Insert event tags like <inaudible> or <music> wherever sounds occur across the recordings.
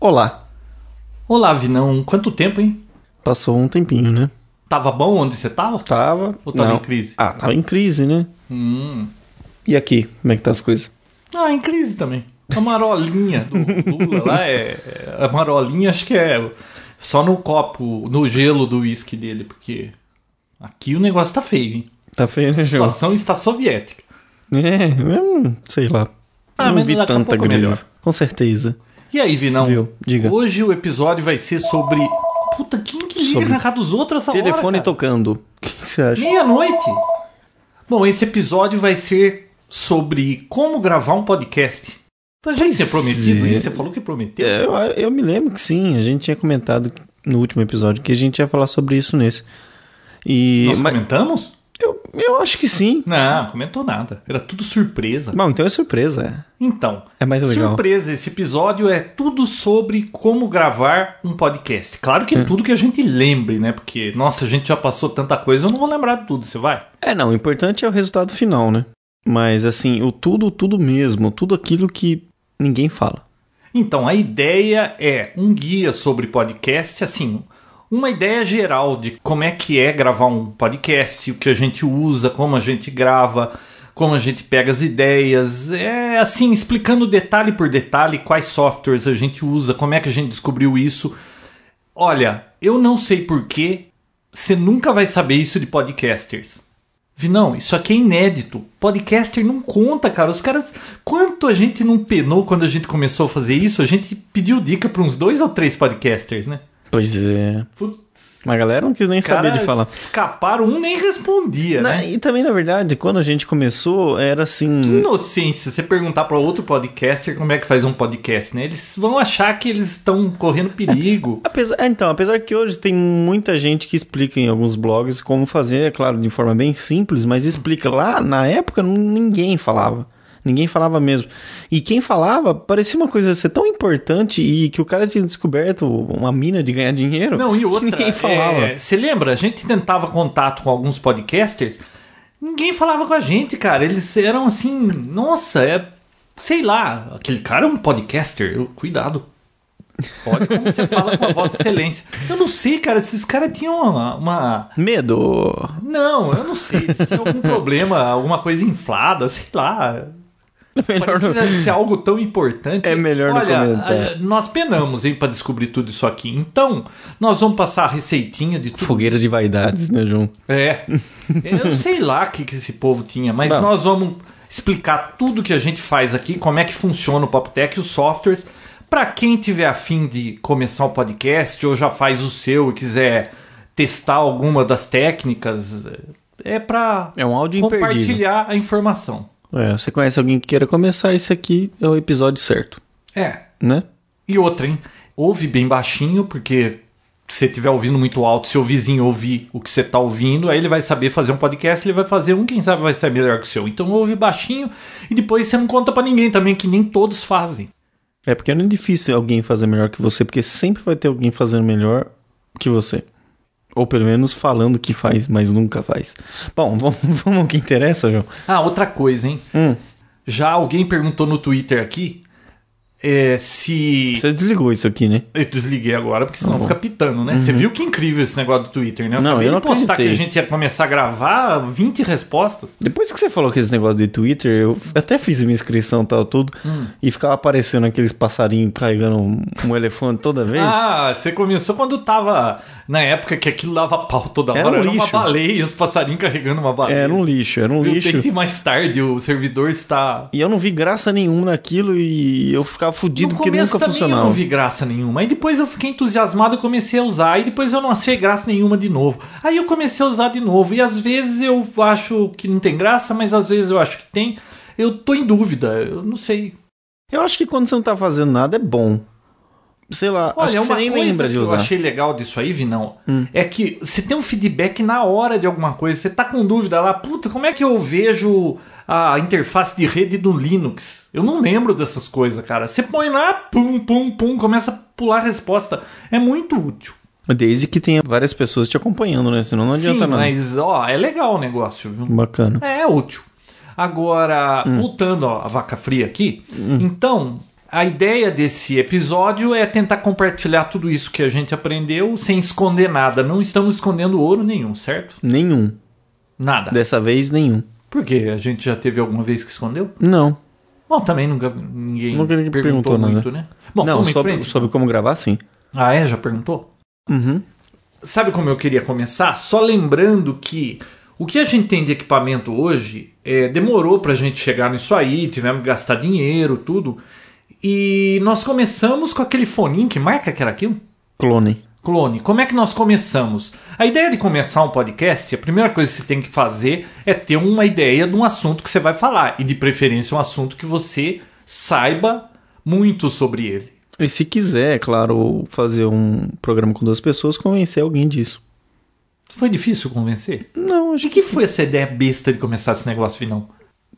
Olá. Olá, Vinão. Quanto tempo, hein? Passou um tempinho, né? Tava bom onde você tava? Tava. Ou tava não. em crise? Ah, tava em crise, né? Hum. E aqui, como é que tá as coisas? Ah, em crise também. A marolinha do <laughs> Lula lá é. A marolinha acho que é só no copo, no gelo do uísque dele, porque aqui o negócio tá feio, hein? Tá feio, né, A João? situação está soviética. É, eu sei lá. Ah, não vi a tanta melhor. Com certeza. E aí, Vinão? Viu? Diga. Hoje o episódio vai ser sobre. Puta, quem que liga Sobre na casa dos outros essa hora? Telefone tocando. <laughs> O que você acha? Meia-noite. Bom, esse episódio vai ser sobre como gravar um podcast. A gente tinha prometido é. isso? Você falou que prometeu? É, Eu, eu me lembro que sim, a gente tinha comentado no último episódio que a gente ia falar sobre isso nesse. E. Nós mas comentamos? Eu, eu acho que sim. Não, comentou nada. Era tudo surpresa. Bom, então é surpresa. Então, É mais legal. surpresa, esse episódio é tudo sobre como gravar um podcast. Claro que é tudo que a gente lembre, né? Porque, nossa, a gente já passou tanta coisa, eu não vou lembrar de tudo. Você vai? É, não, o importante é o resultado final, né? Mas assim, o tudo, tudo mesmo, tudo aquilo que ninguém fala. Então, a ideia é um guia sobre podcast, assim, uma ideia geral de como é que é gravar um podcast, o que a gente usa, como a gente grava, como a gente pega as ideias, é assim, explicando detalhe por detalhe quais softwares a gente usa, como é que a gente descobriu isso. Olha, eu não sei porquê, você nunca vai saber isso de podcasters. Vinão, isso aqui é inédito. Podcaster não conta, cara. Os caras. Quanto a gente não penou quando a gente começou a fazer isso? A gente pediu dica para uns dois ou três podcasters, né? Pois é. Putz, Mas a galera não quis nem saber de falar. Escaparam, um nem respondia, Na- né? E também, na verdade, quando a gente começou, era assim. Inocência, você perguntar para outro podcaster como é que faz um podcast, né? Eles vão achar que eles estão correndo perigo. <laughs> Apesar, é, então, apesar que hoje tem muita gente que explica em alguns blogs como fazer, é claro, de forma bem simples, mas explica. Lá, na época, ninguém falava. Ninguém falava mesmo. E quem falava parecia uma coisa ser tão importante e que o cara tinha descoberto uma mina de ganhar dinheiro. Não, e outra. ninguém falava. é, Você lembra? A gente tentava contato com alguns podcasters, ninguém falava com a gente, cara. Eles eram assim, nossa, é. Sei lá, aquele cara é um podcaster. Eu, cuidado. Olha como você fala com a voz de excelência. Eu não sei, cara. Esses caras tinham uma- uma Medo. Não, eu não sei. Se algum problema, alguma coisa inflada, sei lá. <laughs> Melhor não- Parecia ser algo tão importante. É melhor não Olha, comentar. a- nós penamos, hein, pra descobrir tudo isso aqui. Então, nós vamos passar a receitinha de tudo. Fogueira de vaidades, né, João? É. Eu sei lá o que, que esse povo tinha, mas Bom. nós vamos explicar tudo que a gente faz aqui, como é que funciona o Poptech, os softwares. Pra quem tiver afim de começar um podcast ou já faz o seu e quiser testar alguma das técnicas, é pra É um imperdível. compartilhar a informação. É, você conhece alguém que queira começar, esse aqui é o episódio certo, É. né? E outra, hein? Ouve bem baixinho, porque se você estiver ouvindo muito alto, se o vizinho ouvir o que você está ouvindo, aí ele vai saber fazer um podcast, ele vai fazer um, quem sabe vai ser melhor que o seu. Então ouve baixinho e depois você não conta pra ninguém também, que nem todos fazem. É porque não é difícil alguém fazer melhor que você, porque sempre vai ter alguém fazendo melhor que você. Ou pelo menos falando que faz, mas nunca faz. Bom, <laughs> vamos, vamos ao que interessa, João. Ah, outra coisa, hein? Hum. Já alguém perguntou no Twitter aqui. É, se. Você desligou isso aqui, né? Eu desliguei agora, porque senão bom. fica pitando, né? Você viu que incrível esse negócio do Twitter, né? Eu Não, eu não postar que a gente ia começar a gravar 20 respostas. Depois que você falou que esse negócio de Twitter, eu até fiz minha inscrição e tal, tudo, Hum. e ficava aparecendo aqueles passarinhos carregando um, um elefante toda vez. Ah, você começou quando tava na época que aquilo dava pau toda hora. Era um Era, uma baleia, os passarinhos carregando uma baleia. era um lixo, era um Eu lixo. tentei mais tarde, o servidor está. E eu não vi graça nenhuma naquilo e eu ficava fudido no porque nunca funcionava. eu não vi graça nenhuma. Aí depois eu fiquei entusiasmado e comecei a usar. Aí depois eu não achei graça nenhuma de novo. Aí eu comecei a usar de novo. E às vezes eu acho que não tem graça, mas às vezes eu acho que tem. Eu tô em dúvida. Eu não sei. Eu acho que quando você não tá fazendo nada é bom. Sei lá, acho Olha, que uma você nem lembra de que usar. Hum. eu achei legal disso aí, Vinão, é que você tem um feedback na hora de alguma coisa. Você tá com dúvida lá, puta, como é que eu vejo a interface de rede do Linux? Eu não lembro dessas coisas, cara. Você põe lá, pum, pum, pum, começa a pular a resposta. É muito útil. Desde que tenha várias pessoas te acompanhando, né? Senão não adianta Sim, nada. mas ó, é legal o negócio, viu? Bacana. É útil. Agora, Hum. voltando ó, à vaca fria aqui, então, a ideia desse episódio é tentar compartilhar tudo isso que a gente aprendeu sem esconder nada. Não estamos escondendo ouro nenhum, certo? Nenhum. Nada. Dessa vez, nenhum. Por quê? A gente já teve alguma vez que escondeu? Não. Bom, também nunca ninguém Nunca ninguém perguntou, perguntou muito, né? Bom, não, sobre, sobre como gravar, sim. Ah, é? Já perguntou? Uhum. Sabe como eu queria começar? Só lembrando que o que a gente tem de equipamento hoje é, demorou pra gente chegar nisso aí, tivemos que gastar dinheiro, tudo. E nós começamos com aquele foninho, que marca que era aquilo? Clone. Clone. Como é que nós começamos? A ideia de começar um podcast, a primeira coisa que você tem que fazer é ter uma ideia de um assunto que você vai falar. E de preferência um assunto que você saiba muito sobre ele. E se quiser, é claro, fazer um programa com duas pessoas, convencer alguém disso. Foi difícil convencer? Não, acho De que foi essa ideia besta de começar esse negócio, Vinão?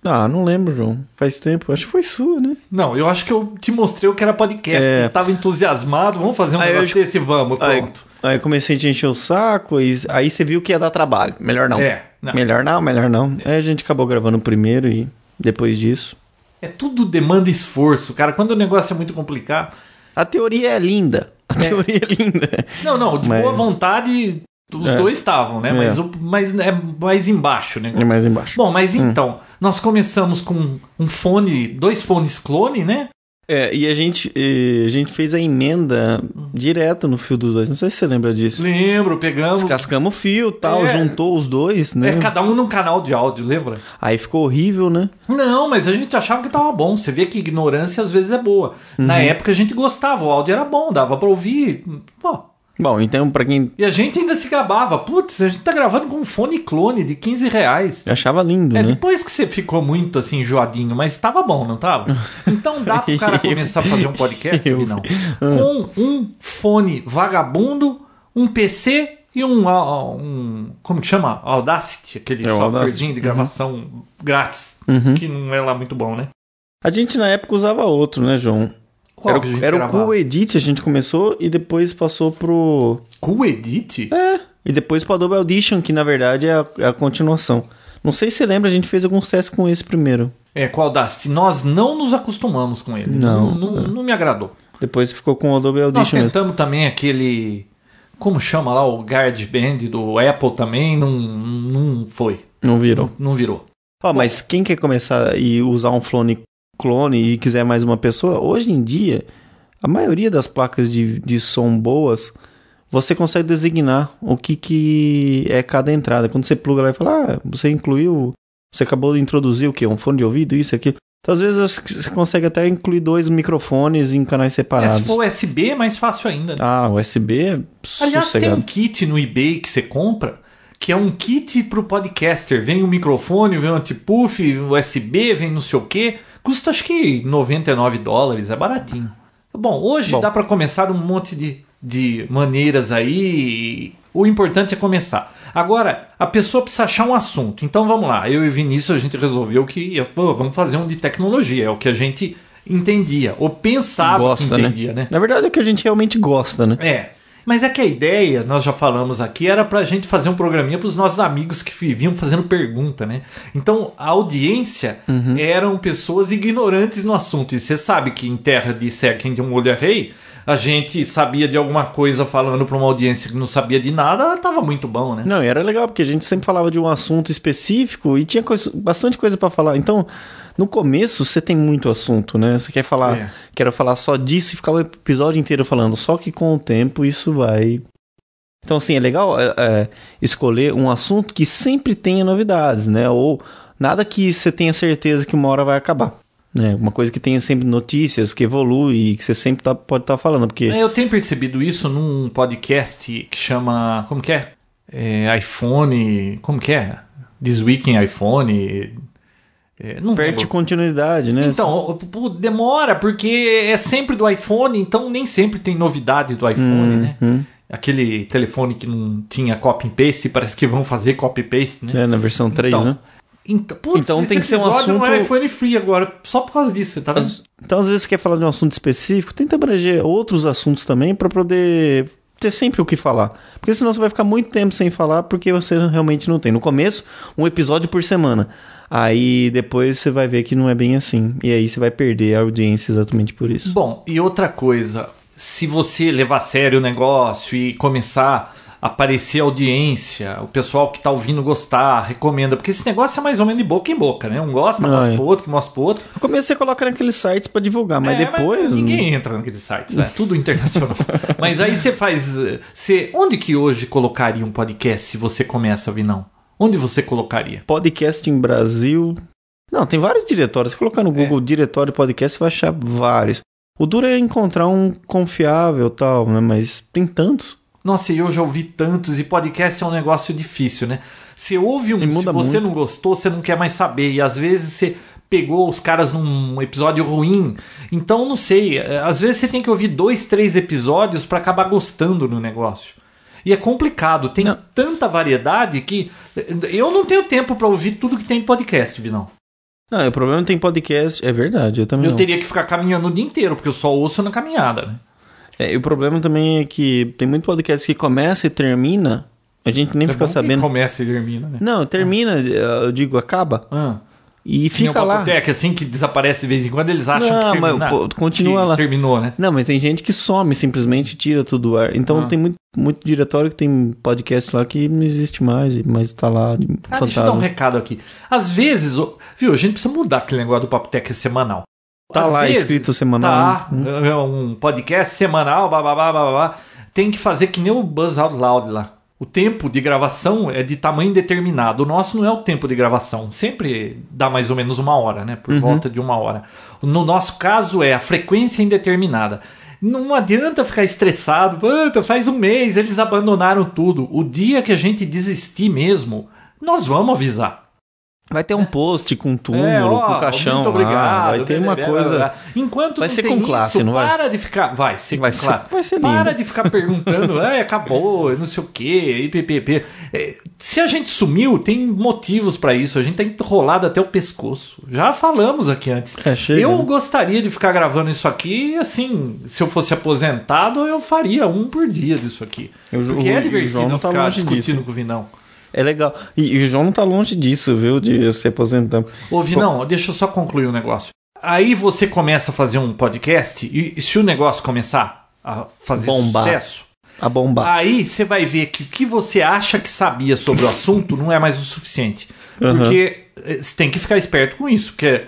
Ah, não lembro, João. Faz tempo. Acho que foi sua, né? Não, eu acho que eu te mostrei o que era podcast. É. Eu tava entusiasmado, vamos fazer um Aí eu negócio desse, vamos, Aí, pronto. aí eu comecei a te encher o saco, e aí você viu que ia dar trabalho. Melhor não. É, não. Melhor não, melhor não. Aí a gente acabou gravando primeiro e depois disso. É tudo demanda esforço, cara. Quando o negócio é muito complicado. A teoria é linda. A É. teoria é linda. Não, não, de Mas- boa vontade, os É. dois estavam, né? É. Mas, o, mas é mais embaixo, né? É mais embaixo. Bom, mas então, nós começamos com um fone, dois fones clone, né? É, e a gente, a gente fez a emenda direto no fio dos dois. Não sei se você lembra disso. Lembro, pegamos. Descascamos o fio tal, É. juntou os dois, né? É, cada um num canal de áudio, lembra? Aí ficou horrível, né? Não, mas a gente achava que tava bom. Você vê que ignorância às vezes é boa. Na Uhum. época a gente gostava, o áudio era bom, dava pra ouvir. Pô. Bom, então pra quem E a gente ainda se gabava. Putz, a gente tá gravando com um fone clone de 15 reais. achava lindo, É, né? depois que você ficou muito assim, enjoadinho, mas tava bom, não tava? Então dá pro cara <laughs> começar a fazer um podcast, Eu- não? Com um fone vagabundo, um PC e um, ah, um como que chama? Audacity, aquele É, softwarezinho de gravação grátis, Uhum. que não é lá muito bom, né? A gente na época usava outro, né, João? Qual era que a gente era o? Cool Edit, a gente começou e depois passou pro. Cool Edit? É, e depois pro Adobe Audition, que na verdade é a, é a continuação. Não sei se você lembra, a gente fez alguns testes com esse primeiro. É, com o Audacity. Nós não nos acostumamos com ele. Não, Não, não, não me agradou. Depois ficou com o Adobe Nós Audition mesmo. tentamos também aquele. Como chama lá? O GarageBand do Apple também. Não, não foi. Não virou. Não virou. Ó, mas quem quer começar e usar um clone, clone e quiser mais uma pessoa, hoje em dia, a maioria das placas de, de som boas, você consegue designar o que, que é cada entrada. Quando você pluga lá e fala, ah, você incluiu, você acabou de introduzir o quê? Um fone de ouvido, isso, aquilo. Então, às vezes você consegue até incluir dois microfones em canais É, separados. se for USB é mais fácil ainda. né? Ah, USB é Aliás, tem um sossegado. kit no eBay que você compra que é um kit pro podcaster. Vem o microfone, vem o antipuff, USB, vem não sei o quê. Custa acho que 99 dólares, é baratinho. Bom, hoje Bom. dá para começar um monte de, de maneiras aí. O importante é começar. Agora, a pessoa precisa achar um assunto. Então vamos lá. Eu e o Vinícius a gente resolveu que ia, pô, vamos fazer um de tecnologia. É o que a gente entendia. Ou pensava Gosta, que entendia, né? Na verdade é o que a gente realmente gosta, né? É. Mas é que a ideia, nós já falamos aqui, era pra gente fazer um programinha pros nossos amigos que viviam fazendo pergunta, né? Então, a audiência eram pessoas ignorantes no assunto. E você sabe que em terra de Sequem de um olho rei, a gente sabia de alguma coisa falando pra uma audiência que não sabia de nada, tava muito bom, né? Não, e era legal, porque a gente sempre falava de um assunto específico e tinha coisa- bastante coisa pra falar. Então, no começo, você tem muito assunto, né? Você quer falar, É. quero falar só disso e ficar o episódio inteiro falando. Só que com o tempo isso vai. Então, assim, é legal é, é, escolher um assunto que sempre tenha novidades, né? Ou nada que você tenha certeza que uma hora vai acabar. Né? Uma coisa que tenha sempre notícias, que evolui e que você sempre tá- pode estar falando. Porque É, Eu tenho percebido isso num podcast que chama. Como que é? É, iPhone. Como que é? This Week in iPhone. É, não perde lembro. continuidade, né? Então, demora, porque é sempre do iPhone, então nem sempre tem novidade do iPhone, né? Uhum. Aquele telefone que não tinha copy and paste, parece que vão fazer copy paste, né? É, na versão 3, Então, né? Então, putz, Então tem que ser um episódio não é assunto- iPhone free agora, só por causa disso, tá vendo? As- Então, às vezes, você quer falar de um assunto específico, tenta abranger outros assuntos também pra poder ter sempre o que falar. Porque senão você vai ficar muito tempo sem falar porque você realmente não tem. No começo, um episódio por semana. Aí depois você vai ver que não é bem assim. E aí você vai perder a audiência exatamente por isso. Bom, e outra coisa, se você levar a sério o negócio e começar aparecer audiência, o pessoal que tá ouvindo gostar, recomenda, porque esse negócio é mais ou menos de boca em boca, né? Um gosta, Ah, mostra é. pro outro, que mostra pro outro. No começo você coloca naqueles sites pra divulgar, mas É, depois. ninguém entra naqueles sites, é <laughs> tudo internacional. mas aí você faz. Você, onde que hoje colocaria um podcast se você começa, Vinão? Onde você colocaria? Podcast em Brasil. Não, tem vários diretórios. Se colocar no É. Google diretório podcast, você vai achar vários. O duro é encontrar um confiável e tal, né? Mas tem tantos. Nossa, e eu já ouvi tantos, e podcast é um negócio difícil, né? Você ouve um, se você muito. não gostou, você não quer mais saber. E às vezes você pegou os caras num episódio ruim. Então, não sei. eh, Às vezes você tem que ouvir dois, três episódios pra acabar gostando no negócio. E é complicado, tem Não. tanta variedade que eh, eu não tenho tempo pra ouvir tudo que tem em podcast, Vinão. Não, o problema tem podcast. É verdade, eu também. Eu não. teria que ficar caminhando o dia inteiro, porque eu só ouço na caminhada, né? É, e o problema também é que tem muito podcast que começa e termina. A gente nem É fica sabendo. Começa e termina, né? Não, termina, eu digo, acaba. Ah. E fica um lá. Papotec, assim que desaparece de vez em quando, eles acham Não, que mas, pô, continua que lá. terminou, né? Não, mas tem gente que some simplesmente, tira tudo do ar. Então Ah. tem muito, muito diretório que tem podcast lá que não existe mais, mas tá lá de Ah, deixa eu dar um fantasma. recado aqui. Às vezes, viu, a gente precisa mudar aquele negócio do Papotec semanal. Tá lá vezes, escrito semanal. Tá, né? é um podcast semanal, babá, babá. Tem que fazer que nem o Buzz Out Loud lá. O tempo de gravação é de tamanho determinado. O nosso não é o tempo de gravação. Sempre dá mais ou menos uma hora, né? Uhum. Por volta de uma hora. No nosso caso é a frequência indeterminada. Não adianta ficar estressado. Puta, faz um mês, eles abandonaram tudo. O dia que a gente desistir mesmo, nós vamos avisar. Vai ter um post com túmulo, É, ó, com caixão. Muito obrigado. vai ter uma coisa. Enquanto Vai ser com classe, isso, não vai? Para de ficar. Vai ser Vai com ser- classe. vai ser Para lindo. de ficar perguntando, "Ai, <laughs> acabou, não sei o quê, IPPP. É, Se a gente sumiu, tem motivos pra isso. A gente tá enrolado até o pescoço. Já falamos aqui antes. É, chega, eu né? gostaria de ficar gravando isso aqui, assim, se eu fosse aposentado, eu faria um por dia disso aqui. Ju- Porque é divertido João não tá ficar longe discutindo disso. com o Vinão. É legal. E, e o João não tá longe disso, viu? De se aposentar. Ô, Vinão, deixa eu só concluir um negócio. Aí você começa a fazer um podcast e, se o negócio começar a fazer Bombar. sucesso, A bombar. aí você vai ver que o que você acha que sabia sobre o assunto não é mais o suficiente. Uhum. Porque eh, você tem que ficar esperto com isso, porque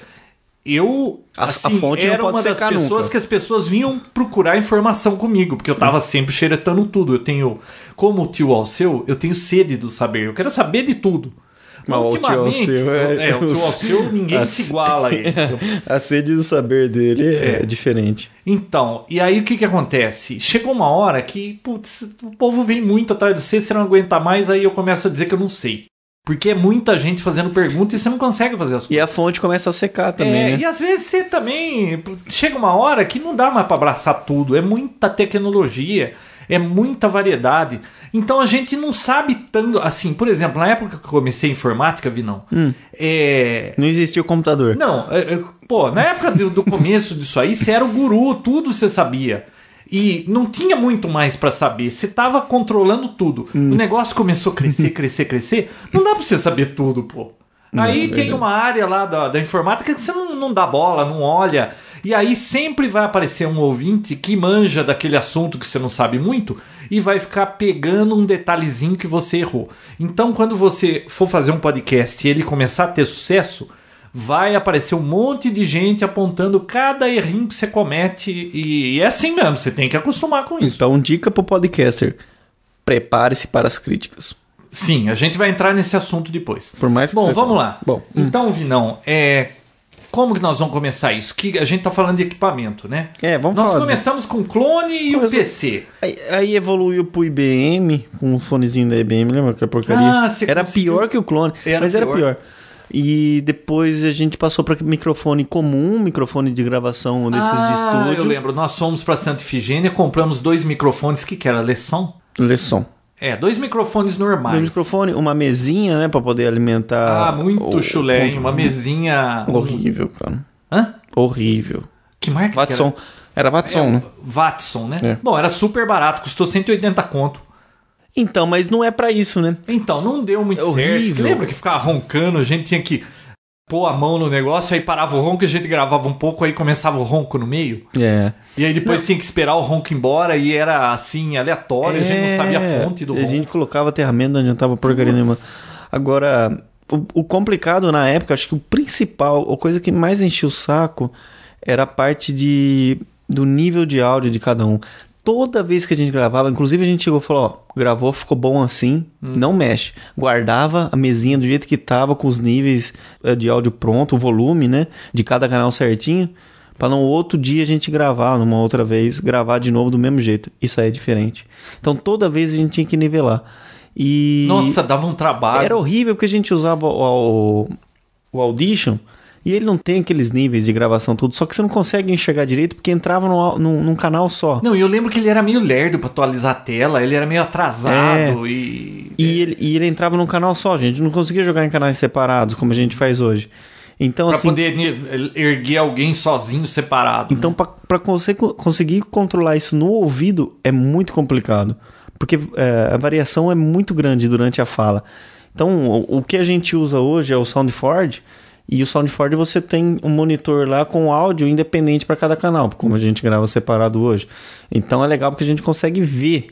eu A- a assim, fonte não era uma das pessoas nunca. que as pessoas vinham procurar informação comigo, porque eu tava sempre xeretando tudo. Eu tenho, como o tio Alceu, eu tenho sede do saber. Eu quero saber de tudo. Mas o tio Alceu é- é, o tio Alceu ninguém A- se iguala a ele. <laughs> A sede do saber dele é, diferente. Então, e aí o que que acontece? Chegou uma hora que, putz, o povo vem muito atrás de você, você não aguenta mais, aí eu começo a dizer que eu não sei. Porque é muita gente fazendo pergunta e você não consegue fazer as E coisas. a fonte começa a secar também, É, né? E às vezes você também. Chega uma hora que não dá mais pra abraçar tudo. É muita tecnologia, é muita variedade. Então a gente não sabe tanto. Assim, por exemplo, na época que eu comecei informática, vi não. Hum. É, Não existia o computador. não, é, é, pô, na época do, do começo disso aí, você era o guru, tudo você sabia. E não tinha muito mais pra saber. Você tava controlando tudo. Hum. O negócio começou a crescer, <laughs> crescer, crescer. Não dá pra você saber tudo, pô. Aí tem uma área lá da, da informática que você não, não dá bola, não olha. E aí sempre vai aparecer um ouvinte que manja daquele assunto que você não sabe muito e vai ficar pegando um detalhezinho que você errou. Então, quando você for fazer um podcast e ele começar a ter sucesso, vai aparecer um monte de gente apontando cada errinho que você comete. E, é assim mesmo, você tem que acostumar com isso. Então, dica pro podcaster: prepare-se para as críticas. Sim, a gente vai entrar nesse assunto depois. Por mais que Bom, vamos lá. Bom, Então, Vinão, é... como que nós vamos começar isso? Que a gente tá falando de equipamento, né? É, vamos Nós falar começamos com o clone e o PC. Aí, aí evoluiu pro IBM, com o fonezinho da IBM, lembra que a porcaria? Ah, você era conseguiu- pior que o clone, Era mas era pior. pior. E depois a gente passou para microfone comum, microfone de gravação desses de ah, estúdio. eu lembro. Nós fomos pra Santa Ifigênia, compramos dois microfones, que que era? Lesson? Lesson. É, dois microfones normais. Um microfone, uma mesinha, né, para poder alimentar. Ah, muito o- chulé, hein? Uma mesinha... Horrível, cara. Hã? Horrível. Que marca que Watson. Era Watson, era? né? É, Watson, né? É. Bom, era super barato, custou 180 conto. Então, mas não é pra isso, né? Então, não deu muito É horrível. certo. Lembra que ficava roncando, a gente tinha que pôr a mão no negócio, aí parava o ronco, a gente gravava um pouco, aí começava o ronco no meio. É. E aí depois tinha que esperar o ronco embora e era assim, aleatório, a gente não sabia a fonte do É, A ronco. gente colocava aterramento, não adiantava porcaria nenhuma. Agora, o, o complicado na época, acho que o principal, a coisa que mais enchia o saco era a parte de, do nível de áudio de cada um. Toda vez que a gente gravava, inclusive a gente chegou e falou, ó, gravou, ficou bom assim, Hum. não mexe. Guardava a mesinha do jeito que tava, com os níveis eh, de áudio pronto, o volume, né, de cada canal certinho, para no outro dia a gente gravar, numa outra vez, gravar de novo do mesmo jeito. Isso aí é diferente. Então toda vez a gente tinha que nivelar. E Nossa, dava um trabalho. era horrível porque a gente usava o, o, o Audition e ele não tem aqueles níveis de gravação tudo, só que você não consegue enxergar direito porque entrava no, num, num canal só. Não, e eu lembro que ele era meio lerdo pra atualizar a tela, ele era meio atrasado e... É. E ele, e ele entrava num canal só, gente. Não conseguia jogar em canais separados como a gente faz hoje. Então, Pra assim. poder erguer alguém sozinho, separado. Então, né? pra, pra você co- conseguir controlar isso no ouvido é muito complicado. Porque é, a variação é muito grande durante a fala. Então, o, o que a gente usa hoje é o SoundForge. E o SoundForge você tem um monitor lá com áudio independente para cada canal, como a gente grava separado hoje. Então é legal porque a gente consegue ver,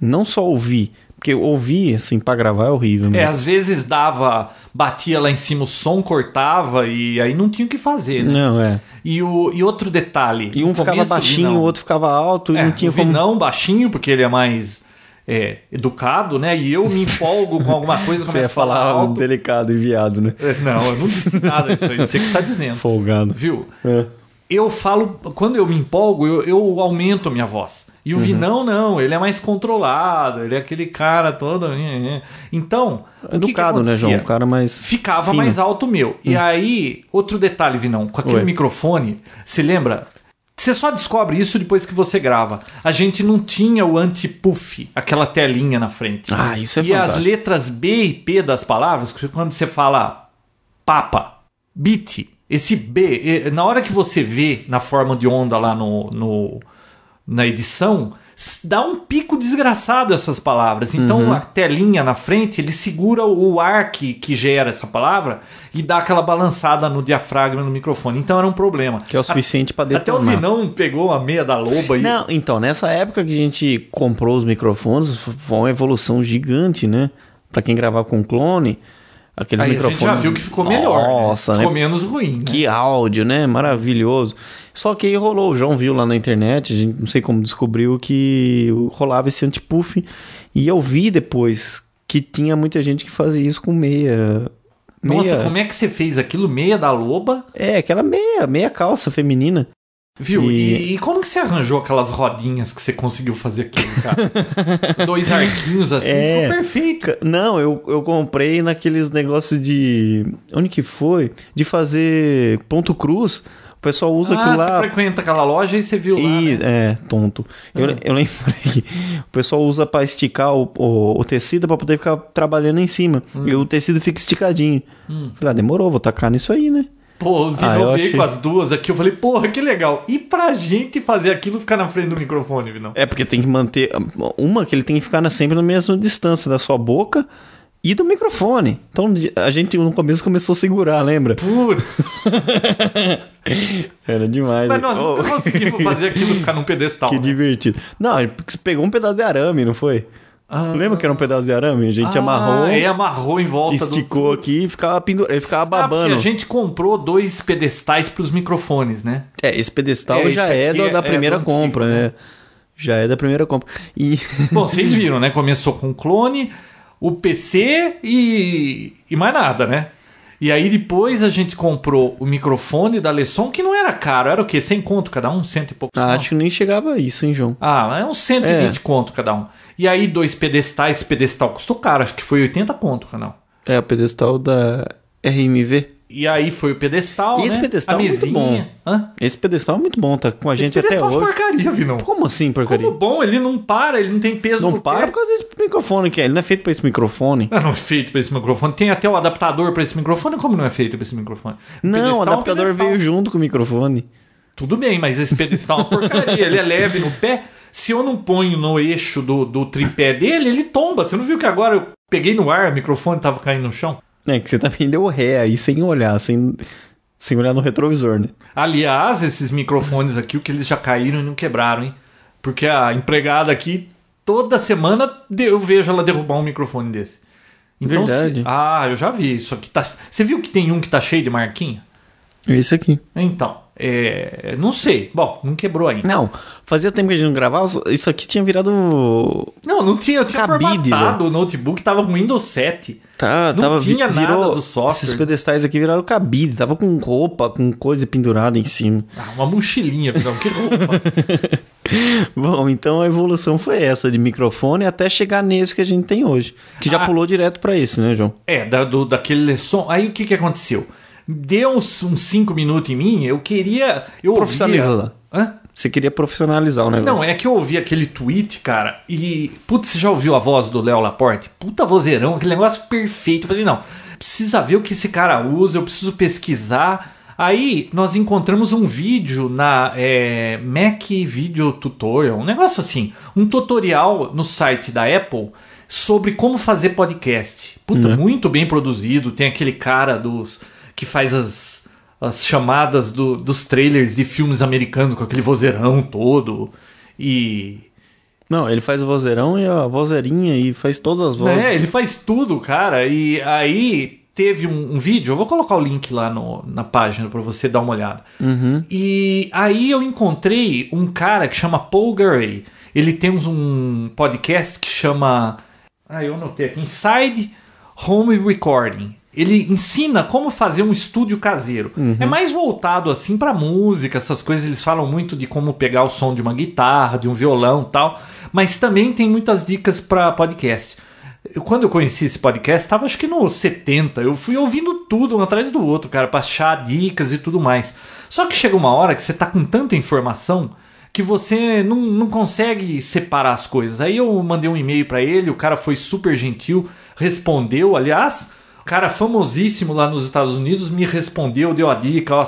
não só ouvir. Porque ouvir, assim, pra gravar é horrível. É, Né? às vezes dava, batia lá em cima o som, cortava e aí não tinha o que fazer, né? Não, é. E, o, e outro detalhe. E um ficava começo, baixinho, o outro ficava alto, e É, não tinha o como. Baixinho, porque ele é mais é, educado, né? E eu me empolgo com alguma <laughs> coisa, Você começo ia falar falar alto. delicado, enviado, né? É, Não, eu não disse nada disso aí, você que tá dizendo. Folgado. Viu? É. Eu falo, quando eu me empolgo, eu, eu aumento a minha voz. E o Uhum. Vinão, não, ele é mais controlado, ele é aquele cara todo. Então. o que que Educado, né? João? O cara mais. ficava fino. Mais alto meu. E aí, outro detalhe, Vinão, com aquele Oi. microfone, você lembra? Você só descobre isso depois que você grava. A gente não tinha o anti-puff, aquela telinha na frente. Ah, isso é E as fantástico. letras B e P das palavras, quando você fala papa, beat, esse B, na hora que você vê na forma de onda lá no, no- na edição, dá um pico desgraçado essas palavras. Então Uhum. a telinha na frente, ele segura o ar que, que gera essa palavra e dá aquela balançada no diafragma no microfone. Então era um problema. Que é o suficiente pra Até o detonar. Vinão pegou a meia da loba e. Não, então, nessa época que a gente comprou os microfones, foi uma evolução gigante, né? Pra quem gravar com clone, aqueles Aí a microfones. gente já viu que ficou melhor. Nossa, né? né? Ficou menos ruim. né? Que áudio, né? Maravilhoso. Só que aí rolou, o João viu lá na internet, a gente não sei como descobriu que rolava esse antipuff. E eu vi depois que tinha muita gente que fazia isso com meia. Nossa, meia- como é que você fez aquilo? Meia da loba? É, aquela meia, meia calça feminina. Viu? E- E... como que você arranjou aquelas rodinhas que você conseguiu fazer aquilo, cara? <laughs> Dois arquinhos assim, É. ficou perfeito. Não, eu, eu comprei naqueles negócios de. Onde que foi? De fazer ponto cruz. O pessoal usa ah, aquilo você lá. frequenta aquela loja e você viu lá, E, né? É, tonto. Eu, Uhum. eu lembrei. O pessoal usa pra esticar o, o, o tecido pra poder ficar trabalhando em cima. Hum. E o tecido fica esticadinho. Falei, ah, demorou, vou tacar nisso aí, né? Pô, o Vinão Ah, veio achei- com as duas aqui, eu falei, porra, que legal. E pra gente fazer aquilo, ficar na frente do microfone, Vinão? É porque tem que manter. Uma que ele tem que ficar sempre na mesma distância da sua boca e do microfone. Então a gente no começo começou a segurar, lembra? Putz, <laughs> Era demais. mas nós Oh, nunca conseguimos fazer aquilo ficar num pedestal. <laughs> Que né? divertido. Não, pegou um pedaço de arame, não foi? Ah. Lembra que era um pedaço de arame? A gente amarrou, Ah, e amarrou em volta esticou do... aqui e ficava pendurado. Ele ficava Ah, babando. a gente comprou dois pedestais pros microfones, né? É, esse pedestal É, já esse é do- é- da é primeira do antigo, compra, né? né? Já é da primeira compra. E. Bom, vocês <laughs> viram, né? Começou com o clone, o PC e, e mais nada, né? E aí depois a gente comprou o microfone da Lesson, que não era caro, era o quê? 100 conto cada um? Cento e poucos Ah, acho que nem chegava a isso, hein, João? Ah, é uns 120 É. conto cada um. E aí dois pedestais, esse pedestal custou caro, acho que foi 80 conto cada um. É, o pedestal da RMV. E aí foi o pedestal, E esse né? pedestal a é muito mesinha. Hã? Esse pedestal é muito bom, tá com a gente esse até pedestal é hoje. porcaria, Vinão. Como assim, porcaria? Como bom, ele não para, ele não tem peso Não para pé. por causa desse microfone que é. Ele não é feito pra esse microfone. Ah, não é feito pra esse microfone. Tem até o adaptador pra esse microfone. Como não é feito pra esse microfone? O Não, o é adaptador veio junto com o microfone. Tudo bem, mas esse pedestal é uma porcaria. ele é leve no pé. Se eu não ponho no eixo do, do tripé dele, ele tomba. Você não viu que agora eu peguei no ar, o microfone tava caindo no chão? É, que você também deu ré aí, sem olhar, sem, sem olhar no retrovisor, né? Aliás, esses microfones aqui, o que eles já caíram e não quebraram, hein? Porque a empregada aqui, toda semana eu vejo ela derrubar um microfone desse. Então, se- Verdade. ah, eu já vi. Isso aqui tá. Você viu que tem um que tá cheio de marquinha? Esse aqui. Então, é, não sei. Bom, não quebrou ainda. Não, fazia tempo que a gente não gravava, isso aqui tinha virado... Não, não tinha. Eu tinha Cabide, formatado o notebook, tava com Windows 7. Tá, Não tava, tinha nada virou, do software. Esses pedestais aqui viraram cabide, tava com roupa, com coisa pendurada em cima. Ah, uma mochilinha, não, que roupa. <laughs> Bom, então a evolução foi essa de microfone até chegar nesse que a gente tem hoje. Que já Ah. pulou direto pra esse, né, João? é, da, do, daquele som. Aí o que que aconteceu? Deu uns 5 minutos em mim, eu queria. Eu Profissionalizar. ouvia-? Você queria profissionalizar o negócio. Não, é que eu ouvi aquele tweet, cara, e. Putz, você já ouviu a voz do Léo Laporte? Puta vozeirão, aquele negócio perfeito. Eu falei, não, precisa ver o que esse cara usa, eu preciso pesquisar. Aí nós encontramos um vídeo na é, Mac Video Tutorial, um negócio assim, um tutorial no site da Apple sobre como fazer podcast. Puta, muito bem produzido. Tem aquele cara dos que faz as, as chamadas do- dos trailers de filmes americanos com aquele vozeirão todo. E. Não, ele faz o vozeirão e a vozerinha e faz todas as vozes. Né, ele faz tudo, cara. E aí teve um, um vídeo, eu vou colocar o link lá no- na página pra você dar uma olhada. E aí eu encontrei um cara que chama Paul Gurray. Ele tem um podcast que chama. Ah, eu anotei aqui. Inside Home Recording. Ele ensina como fazer um estúdio caseiro. É mais voltado assim pra música, essas coisas. Eles falam muito de como pegar o som de uma guitarra, de um violão e tal. Mas também tem muitas dicas pra podcast. Eu- quando eu conheci esse podcast, tava acho que no 70. Eu fui ouvindo tudo um atrás do outro, cara, pra achar dicas e tudo mais. Só que chega uma hora que você tá com tanta informação que você não, não consegue separar as coisas. Aí eu mandei um e-mail pra ele, o cara foi super gentil, respondeu. Aliás, cara famosíssimo lá nos Estados Unidos me respondeu, deu a dica. Ó,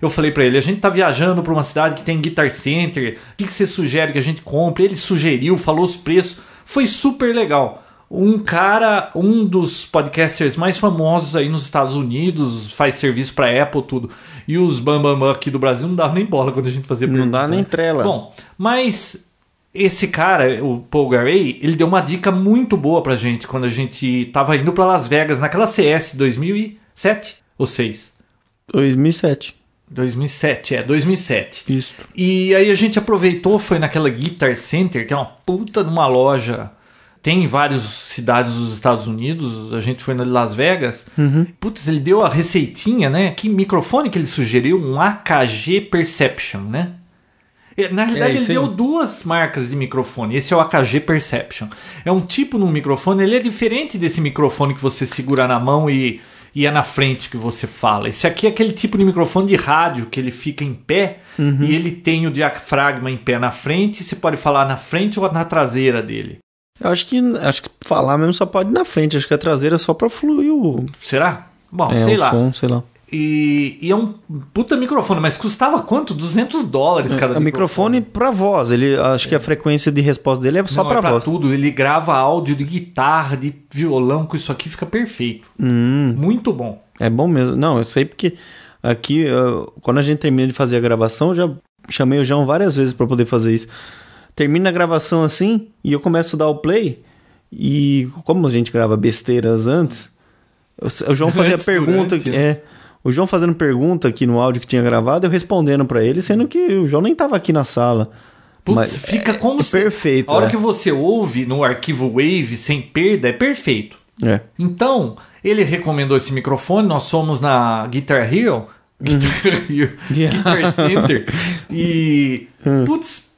eu falei pra ele: a gente tá viajando pra uma cidade que tem Guitar Center, o que, que você sugere que a gente compre? Ele sugeriu, falou os preços, foi super legal. Um cara, um dos podcasters mais famosos aí nos Estados Unidos, faz serviço pra Apple, tudo. E os Bambam Bam aqui do Brasil não davam nem bola quando a gente fazia Não pergunta, dá nem né? trela. Bom, mas esse cara, o Paul Garay, ele deu uma dica muito boa pra gente quando a gente tava indo pra Las Vegas naquela CS 2007 ou 6? 2007. 2007, é, 2007. Isso. E aí a gente aproveitou, foi naquela Guitar Center, que é uma puta numa loja. Tem em várias cidades dos Estados Unidos. A gente foi na Las Vegas. Putz, ele deu a receitinha, né? Que microfone que ele sugeriu? Um AKG Perception, né? E, Na realidade, É, ele deu duas marcas de microfone. Esse é o AKG Perception. É um tipo no microfone, ele é diferente desse microfone que você segura na mão e, e é na frente que você fala. Esse aqui é aquele tipo de microfone de rádio que ele fica em pé Uhum. e ele tem o diafragma em pé na frente. e Você pode falar na frente ou na traseira dele. Eu acho que acho que falar mesmo só pode ir na frente. Acho que a traseira é só pra fluir o, Será? Bom, é, sei o lá. som, sei lá. E, e é um puta microfone, mas custava quanto? 200 dólares cada É, o microfone pra voz, ele acho que a frequência de resposta dele é só pra é voz. tudo. Ele grava áudio de guitarra, de violão, com isso aqui fica perfeito. Hum. Muito bom. É bom mesmo. Não, eu sei porque aqui, eu- quando a gente termina de fazer a gravação, eu já chamei o João várias vezes pra poder fazer isso. Termina a gravação assim e eu começo a dar o play. E como a gente grava besteiras antes, o João fazia Antes, pergunta. durante, né? É, o João fazendo pergunta aqui no áudio que tinha gravado, eu respondendo pra ele, sendo que o João nem tava aqui na sala. Putz, Mas fica como é se. perfeito, A hora é. que você ouve no arquivo Wave sem perda, é perfeito. É. Então, ele recomendou esse microfone, nós somos na Guitar Hero, Guitar <laughs> Hero, Guitar Center, <laughs> e, putz,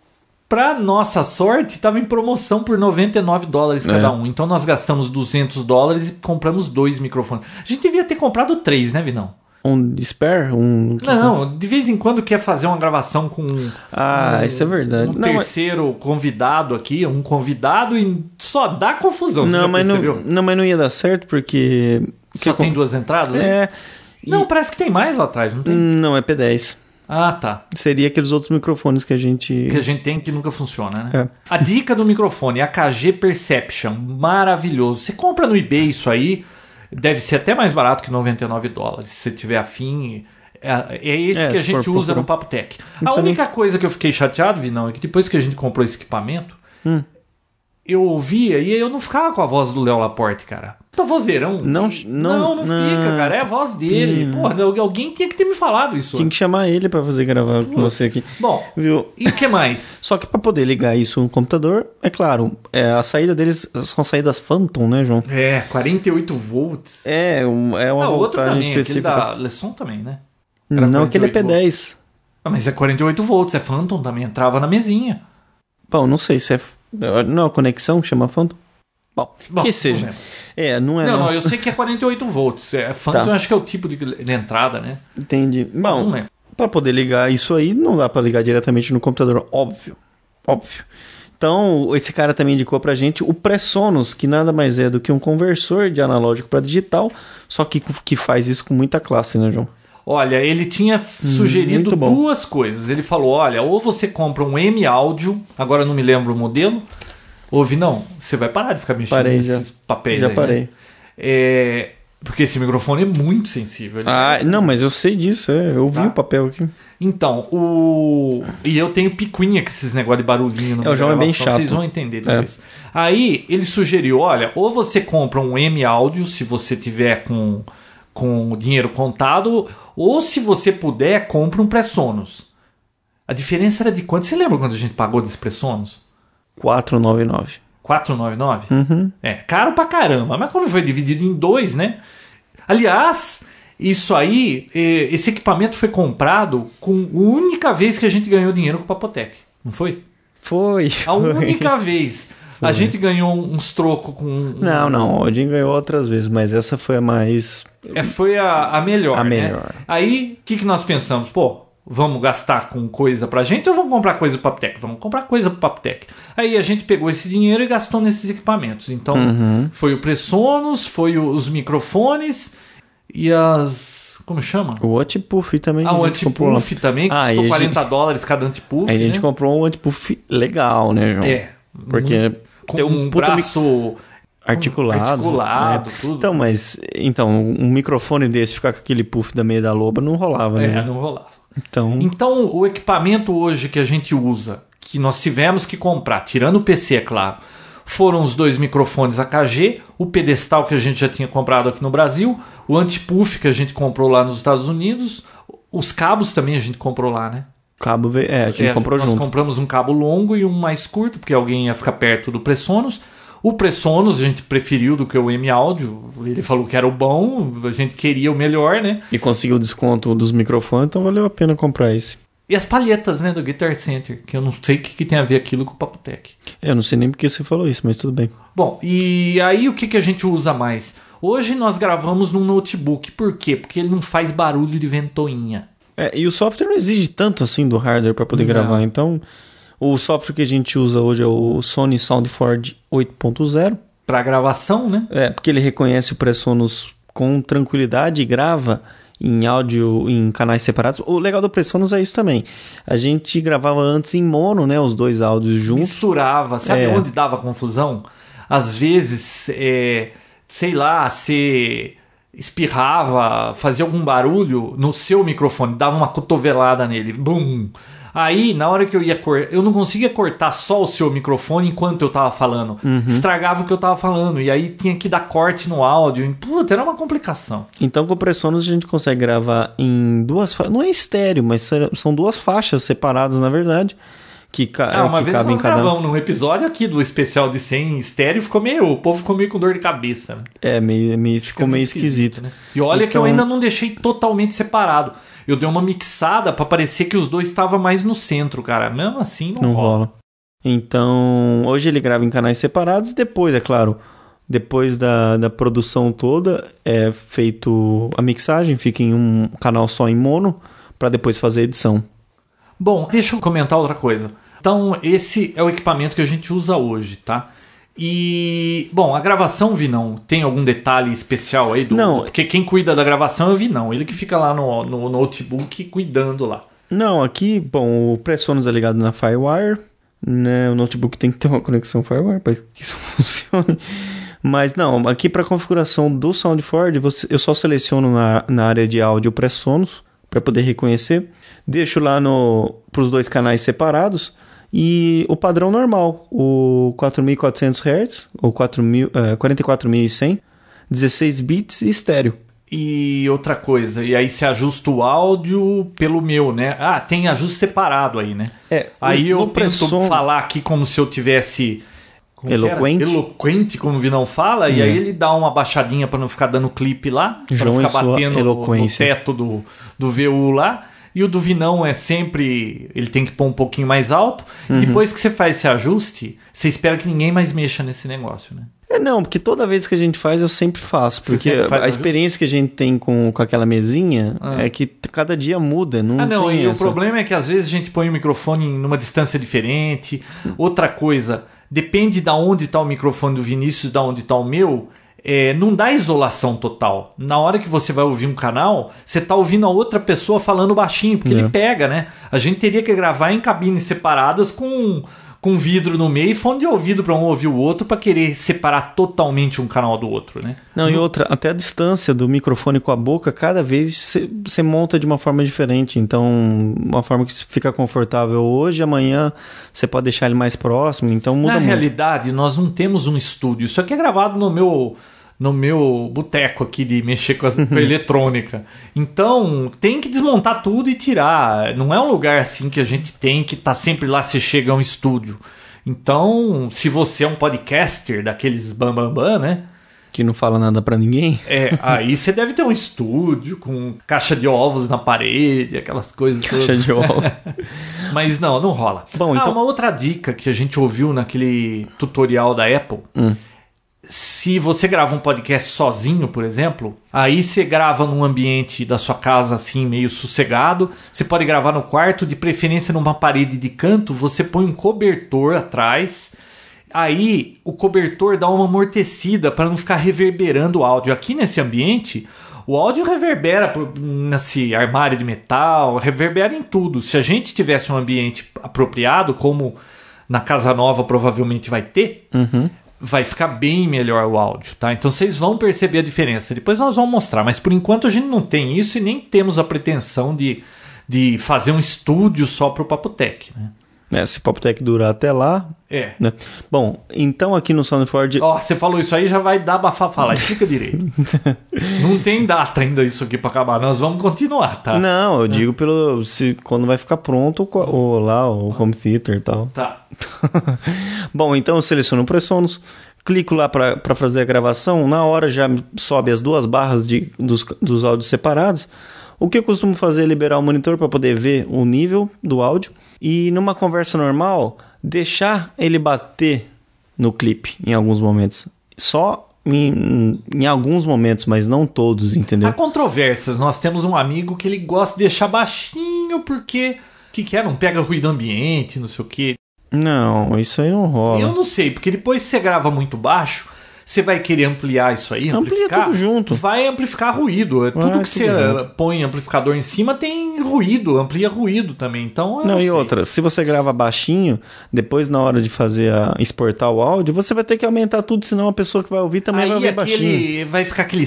pra nossa sorte, tava em promoção por 99 dólares cada É. um. Então nós gastamos 200 dólares e compramos dois microfones. A gente devia ter comprado três, né, Vinão? Um spare? Um. Não, de vez em quando quer fazer uma gravação com Ah, um, isso é verdade. um Não, mas- terceiro convidado aqui, um convidado e só dá confusão. Não, mas não, percebeu? não, mas não ia dar certo porque. Só que tem duas entradas? né? É. Não, parece que tem mais lá atrás, não tem? Não, é P10. Ah, tá. Seria aqueles outros microfones que a gente. Que a gente tem que nunca funciona, né? É. A dica do microfone, AKG Perception, maravilhoso. Você compra no eBay isso aí, deve ser até mais barato que 99 dólares, se tiver afim. É, é esse É, que a gente usa procurar. no Papo Tech. A única coisa que eu fiquei chateado, Vinão, é que depois que a gente comprou esse equipamento, Hum. Eu ouvia e eu não ficava com a voz do Léo Laporte, cara. Tá vozeirão. Não, não, não, não não. Hum. fica, cara. É a voz dele. Porra, alguém tinha que ter me falado isso. Tinha que chamar ele pra fazer gravar com você aqui. Bom, Viu? e o que mais? <laughs> Só que pra poder ligar isso no computador, é claro, é, a saída deles são saídas Phantom, né, João? É, 48 volts. É, um- é uma Ah, voltagem também, aquele específica. da Lesson também, né? Era Não, aquele é 48 P10. Ah, mas é 48 volts, é Phantom também, entrava na mesinha. Bom, não sei se é. Não é conexão que chama Phantom? Bom, Bom, que seja. É, não é. Não, não, eu sei que é 48 volts. É, Phantom Tá. acho que é o tipo de, de entrada, né? Entendi. Bom. Para poder ligar isso aí, não dá para ligar diretamente no computador, óbvio. Óbvio. Então, esse cara também indicou pra gente o Presonus, que nada mais é do que um conversor de analógico para digital, só que que faz isso com muita classe, né, João? Olha, ele tinha sugerido muito bom. duas coisas. Ele falou: olha, ou você compra um M áudio, agora eu não me lembro o modelo. Ouve, não, você vai parar de ficar mexendo Parei nesses já. papéis Já aí, parei. né? É, porque esse microfone é muito sensível. Ah, não, mas eu sei disso, é, eu vi Tá. o papel aqui. Então, o. E eu tenho picuinha com esses negócios de barulhinho no É, o João é bem chato. Vocês vão entender depois. Aí ele sugeriu: olha, ou você compra um M áudio se você tiver com, com o dinheiro contado, ou se você puder, compra um Presonus. A diferença era de quanto? Você lembra quando a gente pagou desse Presonus? 499. 499? Uhum. É, caro pra caramba. Mas quando foi dividido em dois, né? Aliás, isso aí, esse equipamento foi comprado com a única vez que a gente ganhou dinheiro com o Papotec. Não foi? Foi. A foi. única vez. A gente ganhou uns trocos com. um- Não, não, o Odin ganhou outras vezes, mas essa foi a mais. É, foi a, a melhor. A né? melhor. Aí, o que, que nós pensamos? Pô, vamos gastar com coisa pra gente ou vamos comprar coisa pro Papotec? Vamos comprar coisa pro Papotec. Aí a gente pegou esse dinheiro e gastou nesses equipamentos. Então, Uhum. foi o Presonus, foi o- os microfones e as. Como chama? O antipuff também. Ah, o gente antipuff também, que Ah, custou a 40 dólares cada antipuff. Aí a gente né? comprou um antipuff legal, né, João? É. Porque Com tem um mi- braço articulado. articulado, né? tudo. Então, mas então, um microfone desse ficar com aquele puff da meia da loba não rolava, É, né? não rolava. Então, Então, o equipamento hoje que a gente usa, que nós tivemos que comprar, tirando o PC, é claro, foram os dois microfones AKG, o pedestal que a gente já tinha comprado aqui no Brasil, o antipuff que a gente comprou lá nos Estados Unidos, os cabos também a gente comprou lá, né? cabo é, a gente É, comprou nós junto. compramos um cabo longo e um mais curto, porque alguém ia ficar perto do Presonus. O Presonus a gente preferiu do que o M Audio. Ele falou que era o bom, a gente queria o melhor, né? E conseguiu o desconto dos microfones, então valeu a pena comprar esse. E as palhetas, né, do Guitar Center, que eu não sei o que, que tem a ver aquilo com o Papotec. É, Eu não sei nem porque você falou isso, mas tudo bem. Bom, e aí o que, que a gente usa mais? Hoje nós gravamos num notebook. Por quê? Porque ele não faz barulho de ventoinha. É, e o software não exige tanto assim do hardware para poder Não. gravar, então o software que a gente usa hoje é o Sony SoundForge 8.0. Para gravação, né? É, porque ele reconhece o Presonus com tranquilidade e grava em áudio em canais separados. O legal do Pressonos é isso também. A gente gravava antes em mono, né? Os dois áudios juntos. Misturava. Sabe É. onde dava confusão? Às vezes, é, sei lá, você espirrava, fazia algum barulho no seu microfone, dava uma cotovelada nele. Bum! Aí, na hora que eu ia cortar, eu não conseguia cortar só o seu microfone enquanto eu tava falando. Estragava o que eu tava falando. E aí tinha que dar corte no áudio. Puta, era uma complicação. Então, com o Pressonos a gente consegue gravar em duas faixas. Não é estéreo, mas são duas faixas separadas, na verdade. Que, ca- Ah, uma que vez cabem em nós cada. gravamos num episódio aqui do especial de 100 estéreo, ficou meio. O povo ficou meio com dor de cabeça. Né? É, meio, meio, ficou meio esquisito. né? E olha que eu Então- ainda não deixei totalmente separado. Eu dei uma mixada pra parecer que os dois estavam mais no centro, cara. Mesmo assim, não, Não rola. rola. Então, hoje ele grava em canais separados. Depois, é claro, depois da, da produção toda, é feito a mixagem, fica em um canal só em mono, para depois fazer a edição. Bom, deixa eu comentar outra coisa. Então, esse é o equipamento que a gente usa hoje, tá? E, bom, a gravação, Vinão, tem algum detalhe especial aí? Do, Não. Porque quem cuida da gravação é o Vinão. Ele que fica lá no, no notebook cuidando lá. Não, aqui, bom, o Pressonos é ligado na Firewire, né? O notebook tem que ter uma conexão Firewire para que isso <laughs> funcione. Mas não, aqui para configuração do SoundForge, você- eu só seleciono na, na área de áudio Pressonos para poder reconhecer. Deixo lá no para os dois canais separados e o padrão normal, o 4400 Hz ou 4000, eh, 44100, 16 bits e estéreo. E outra coisa, e aí você ajusta o áudio pelo meu, né? Ah, tem ajuste separado aí, né? É, Aí eu tento Presson- falar aqui como se eu tivesse como? Eloquente. Eloquente, como o Vinão fala, e aí ele dá uma baixadinha pra não ficar dando clipe lá, pra João não ficar batendo no, no teto do, do VU lá. E o do Vinão é sempre. Ele tem que pôr um pouquinho mais alto. Uhum. Depois que você faz esse ajuste, você espera que ninguém mais mexa nesse negócio, né? É, não, porque toda vez que a gente faz, eu sempre faço. Porque sempre faz a o experiência que a gente tem com, com aquela mesinha Ah. é que cada dia muda. Não Ah, não, e o essa. problema é que às vezes a gente põe o microfone em numa distância diferente. Outra coisa, depende da onde está o microfone do Vinícius, da onde está o meu, é, não dá isolação total. Na hora que você vai ouvir um canal, você tá ouvindo a outra pessoa falando baixinho, porque É. ele pega, né? A gente teria que gravar em cabines separadas com com vidro no meio e fone de ouvido para um ouvir o outro para querer separar totalmente um canal do outro, né? Não, e outra, até a distância do microfone com a boca, cada vez você- você monta de uma forma diferente. Então, uma forma que fica confortável hoje, amanhã você pode deixar ele mais próximo. Então, muda Na muito. realidade, nós não temos um estúdio. Isso aqui é gravado no meu no meu boteco aqui de mexer com a, <laughs> eletrônica. Então, tem que desmontar tudo e tirar. Não é um lugar assim que a gente tem que tá sempre lá se chega a um estúdio. Então, se você é um podcaster daqueles bambambam, bam, bam, né? Que não fala nada pra ninguém. É, aí você deve ter um estúdio com caixa de ovos na parede, aquelas coisas Caixa todas. de ovos. <laughs> Mas não, não rola. Bom, ah, então- uma outra dica que a gente ouviu naquele tutorial da Apple. Hum. Se você grava um podcast sozinho, por exemplo, aí você grava num ambiente da sua casa assim, meio sossegado. Você pode gravar no quarto, de preferência numa parede de canto, você põe um cobertor atrás. Aí o cobertor dá uma amortecida para não ficar reverberando o áudio. Aqui nesse ambiente, o áudio reverbera nesse armário de metal, reverbera em tudo. Se a gente tivesse um ambiente apropriado, como na casa nova provavelmente vai ter, vai ficar bem melhor o áudio, tá? Então vocês vão perceber a diferença. Depois nós vamos mostrar, mas por enquanto a gente não tem isso e nem temos a pretensão de, de fazer um estúdio só para o Papotec, né? É, se o Poptech durar até lá. É. Né? Bom, então aqui no Soundforge. Ó, você falou isso aí, já vai dar bafafá lá. <laughs> Explica direito. não tem data ainda isso aqui para acabar. Nós vamos continuar, tá? Não, eu digo pelo. Se, quando vai ficar pronto o, o- lá, o home theater e tal. Tá. <laughs> Bom, então eu seleciono o Presonus, clico lá para fazer a gravação, na hora já sobe as duas barras de, dos, dos áudios separados. O que eu costumo fazer é liberar o monitor para poder ver o nível do áudio e numa conversa normal deixar ele bater no clipe em alguns momentos. Só em, em alguns momentos, mas não todos, entendeu? Há controvérsias. Nós temos um amigo que ele gosta de deixar baixinho porque. O que, que é? Não pega ruído ambiente, não sei o quê. Não, isso aí não rola. Eu não sei, porque depois que você grava muito baixo, Você vai querer ampliar isso aí? Amplia tudo junto. Vai amplificar ruído. É Tudo Vai, que você junto. põe amplificador em cima tem ruído, amplia ruído também. Então, eu Não, e outra, se você grava baixinho, depois na hora de fazer a, exportar o áudio, você vai ter que aumentar tudo, senão a pessoa que vai ouvir também Aí vai ouvir baixinho. vai ficar aquele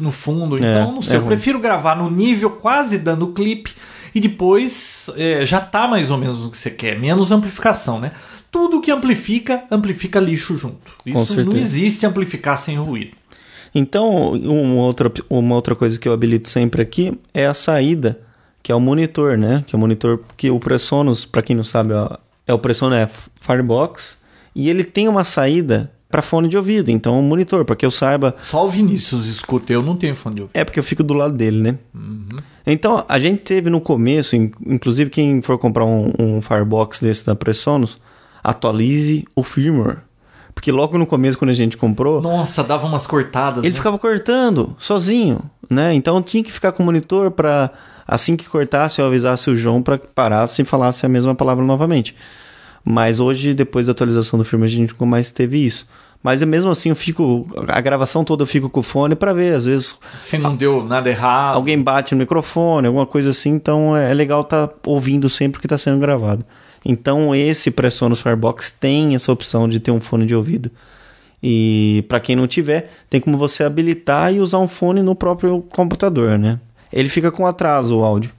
no fundo. Então, não sei. é eu prefiro gravar no nível quase dando clipe e depois é, já tá mais ou menos o que você quer. Menos amplificação, né? Tudo que amplifica, amplifica lixo junto. Isso não existe amplificar sem ruído. Então, uma outra, uma outra coisa que eu habilito sempre aqui é a saída, que é o monitor, né? Que é o monitor que o Presonus, para quem não sabe, ó, é o Presonus é Firebox e ele tem uma saída para fone de ouvido. Então, o monitor, para que eu saiba, Só o Vinícius escuta, eu não tenho fone de ouvido. é porque eu fico do lado dele, né? Então, a gente teve no começo, in- inclusive quem for comprar um, um Firebox desse da Presonus, atualize o firmware. Porque logo no começo, quando a gente comprou, Nossa, dava umas cortadas. ele né? ficava cortando sozinho, né? Então tinha que ficar com o monitor para assim que cortasse eu avisasse o João para que parasse e falasse a mesma palavra novamente. Mas hoje, depois da atualização do firmware, a gente nunca mais teve isso. Mas mesmo assim, eu fico. A gravação toda eu fico com o fone para ver. Às vezes Se não deu nada errado. alguém bate no microfone, alguma coisa assim. Então é legal estar ouvindo sempre que está sendo gravado. Então esse Presonus Firebox tem essa opção de ter um fone de ouvido. E para quem não tiver, tem como você habilitar e usar um fone no próprio computador, né? Ele fica com atraso o áudio.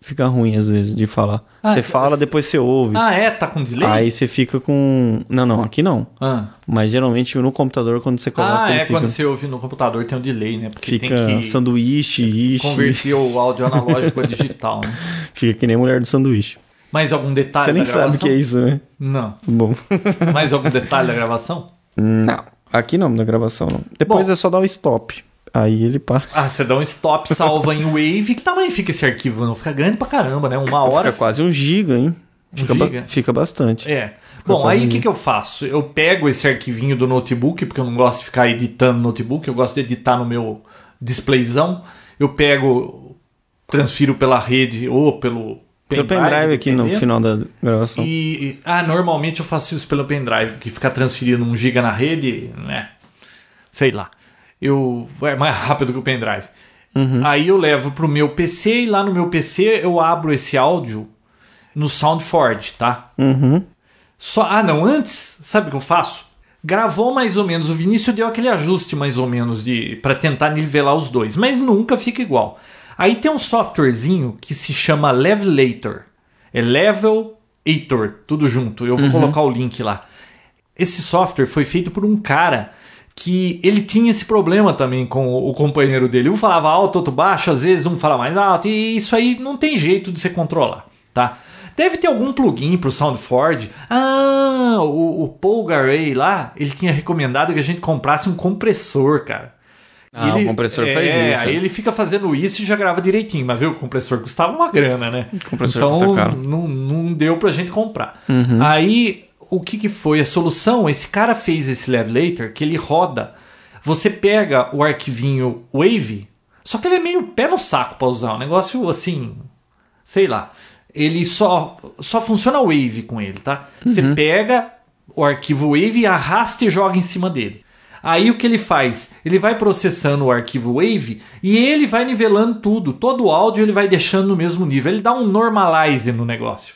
Fica ruim às vezes de falar. Ah, você cê- fala, depois você ouve. Ah, é? Tá com delay? Aí você fica com. Não, não, aqui não. Ah, Mas geralmente no computador, quando você coloca, Ah, é fica, quando você ouve no computador tem um delay, né? Porque fica tem que sanduíche, ishi, converter o áudio analógico para digital, né? <laughs> fica que nem mulher do sanduíche. Mais algum detalhe você nem da sabe o gravação? que é isso, né? Não. Bom. <laughs> Mais algum detalhe da gravação? não. Aqui não, na gravação não. Depois Bom. é só dar o stop. Aí ele para. Ah, você dá um stop, salva em Wave. Que tamanho fica esse arquivo? Não fica grande pra caramba, né? Uma hora. Fica quase um giga, hein? Um Fica, ba- giga? fica bastante. É. Bom, aí o que, que eu faço? Eu pego esse arquivinho do notebook, porque eu não gosto de ficar editando no notebook, eu gosto de editar no meu displayzão. Eu pego, transfiro pela rede ou pelo Tem o pendrive aqui no final da gravação. E, ah, normalmente eu faço isso pelo pendrive, que ficar transferindo um giga na rede, né? Sei lá. Eu é mais <laughs> rápido que o pendrive. Aí eu levo pro meu PC e lá no meu PC eu abro esse áudio no SoundForge, tá? Uhum. Só, ah, não, antes, sabe o que eu faço? Gravou mais ou menos, o Vinícius deu aquele ajuste mais ou menos de para tentar nivelar os dois, mas nunca fica igual. Aí tem um softwarezinho que se chama Levelator. É Levelator, tudo junto. Eu vou colocar o link lá. Esse software foi feito por um cara que ele tinha esse problema também com o companheiro dele. Um falava alto, outro baixo, às vezes um fala mais alto, e isso aí não tem jeito de você controlar, tá? Deve ter algum plugin pro SoundForge. Ah, o, o Paul Garay lá, ele tinha recomendado que a gente comprasse um compressor, cara. Ah, o compressor é, faz isso. Aí ele fica fazendo isso e já grava direitinho. Mas viu, o compressor custava uma grana, né? O compressor então não, não deu pra gente comprar. Uhum. Aí o que, que foi a solução? Esse cara fez esse Levelator que ele roda. Você pega o arquivinho Wave, só que ele é meio pé no saco pra usar. Um negócio assim, sei lá. Ele só, só funciona Wave com ele, tá? Você pega o arquivo Wave, arrasta e joga em cima dele. Aí o que ele faz? Ele vai processando o arquivo Wave e ele vai nivelando tudo. Todo o áudio ele vai deixando no mesmo nível. Ele dá um normalize no negócio.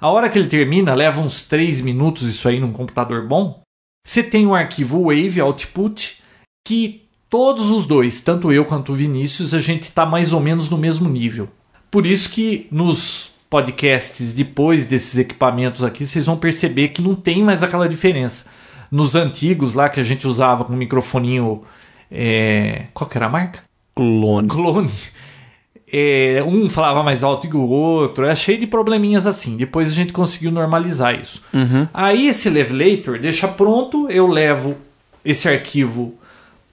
A hora que ele termina, leva uns 3 minutos isso aí num computador bom. Você tem um arquivo Wave Output que todos os dois, tanto eu quanto o Vinícius, a gente está mais ou menos no mesmo nível. Por isso que nos podcasts depois desses equipamentos aqui, vocês vão perceber que não tem mais aquela diferença. Nos antigos lá que a gente usava com microfoninho. é, Qual que era a marca? Clone. clone. É, um falava mais alto que o outro, é cheio de probleminhas assim. Depois a gente conseguiu normalizar isso. Aí esse Levelator deixa pronto, eu levo esse arquivo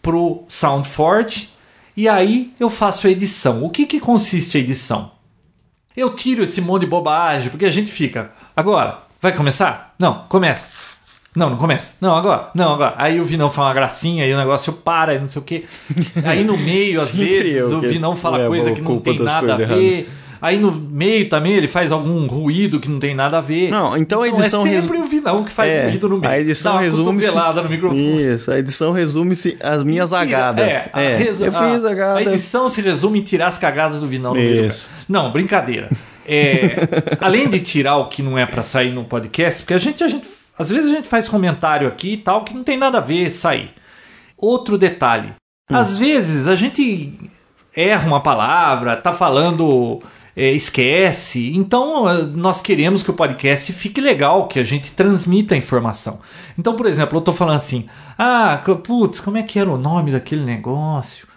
pro SoundForge e aí eu faço a edição. O que, que consiste a edição? Eu tiro esse monte de bobagem, porque a gente fica. Agora, vai começar? Não, começa. Não, não começa. Não, agora. Não, agora. Aí o Vinão fala uma gracinha e o negócio para e não sei o quê. Aí no meio, às <laughs> vezes, o Vinão fala coisa que não tem nada a ver. Aí no meio também ele faz algum ruído que não tem nada a ver. Não, então a edição é resu- sempre o Vinão que faz É, ruído no meio. A edição cotovelada no microfone. Isso, a edição resume-se as minhas Tira- agadas. É, É, resu- eu fiz a, agadas. A edição se resume em tirar as cagadas do Vinão no meio. Não, brincadeira. É, <laughs> além de tirar o que não é pra sair no podcast, porque a gente, a gente. Às vezes a gente faz comentário aqui e tal que não tem nada a ver sair. Outro detalhe. Hum. Às vezes a gente erra uma palavra, tá falando. é, esquece. Então, eh, nós queremos que o podcast fique legal, que a gente transmita a informação. Então, por exemplo, eu tô falando assim: ah, putz, como é que era o nome daquele negócio?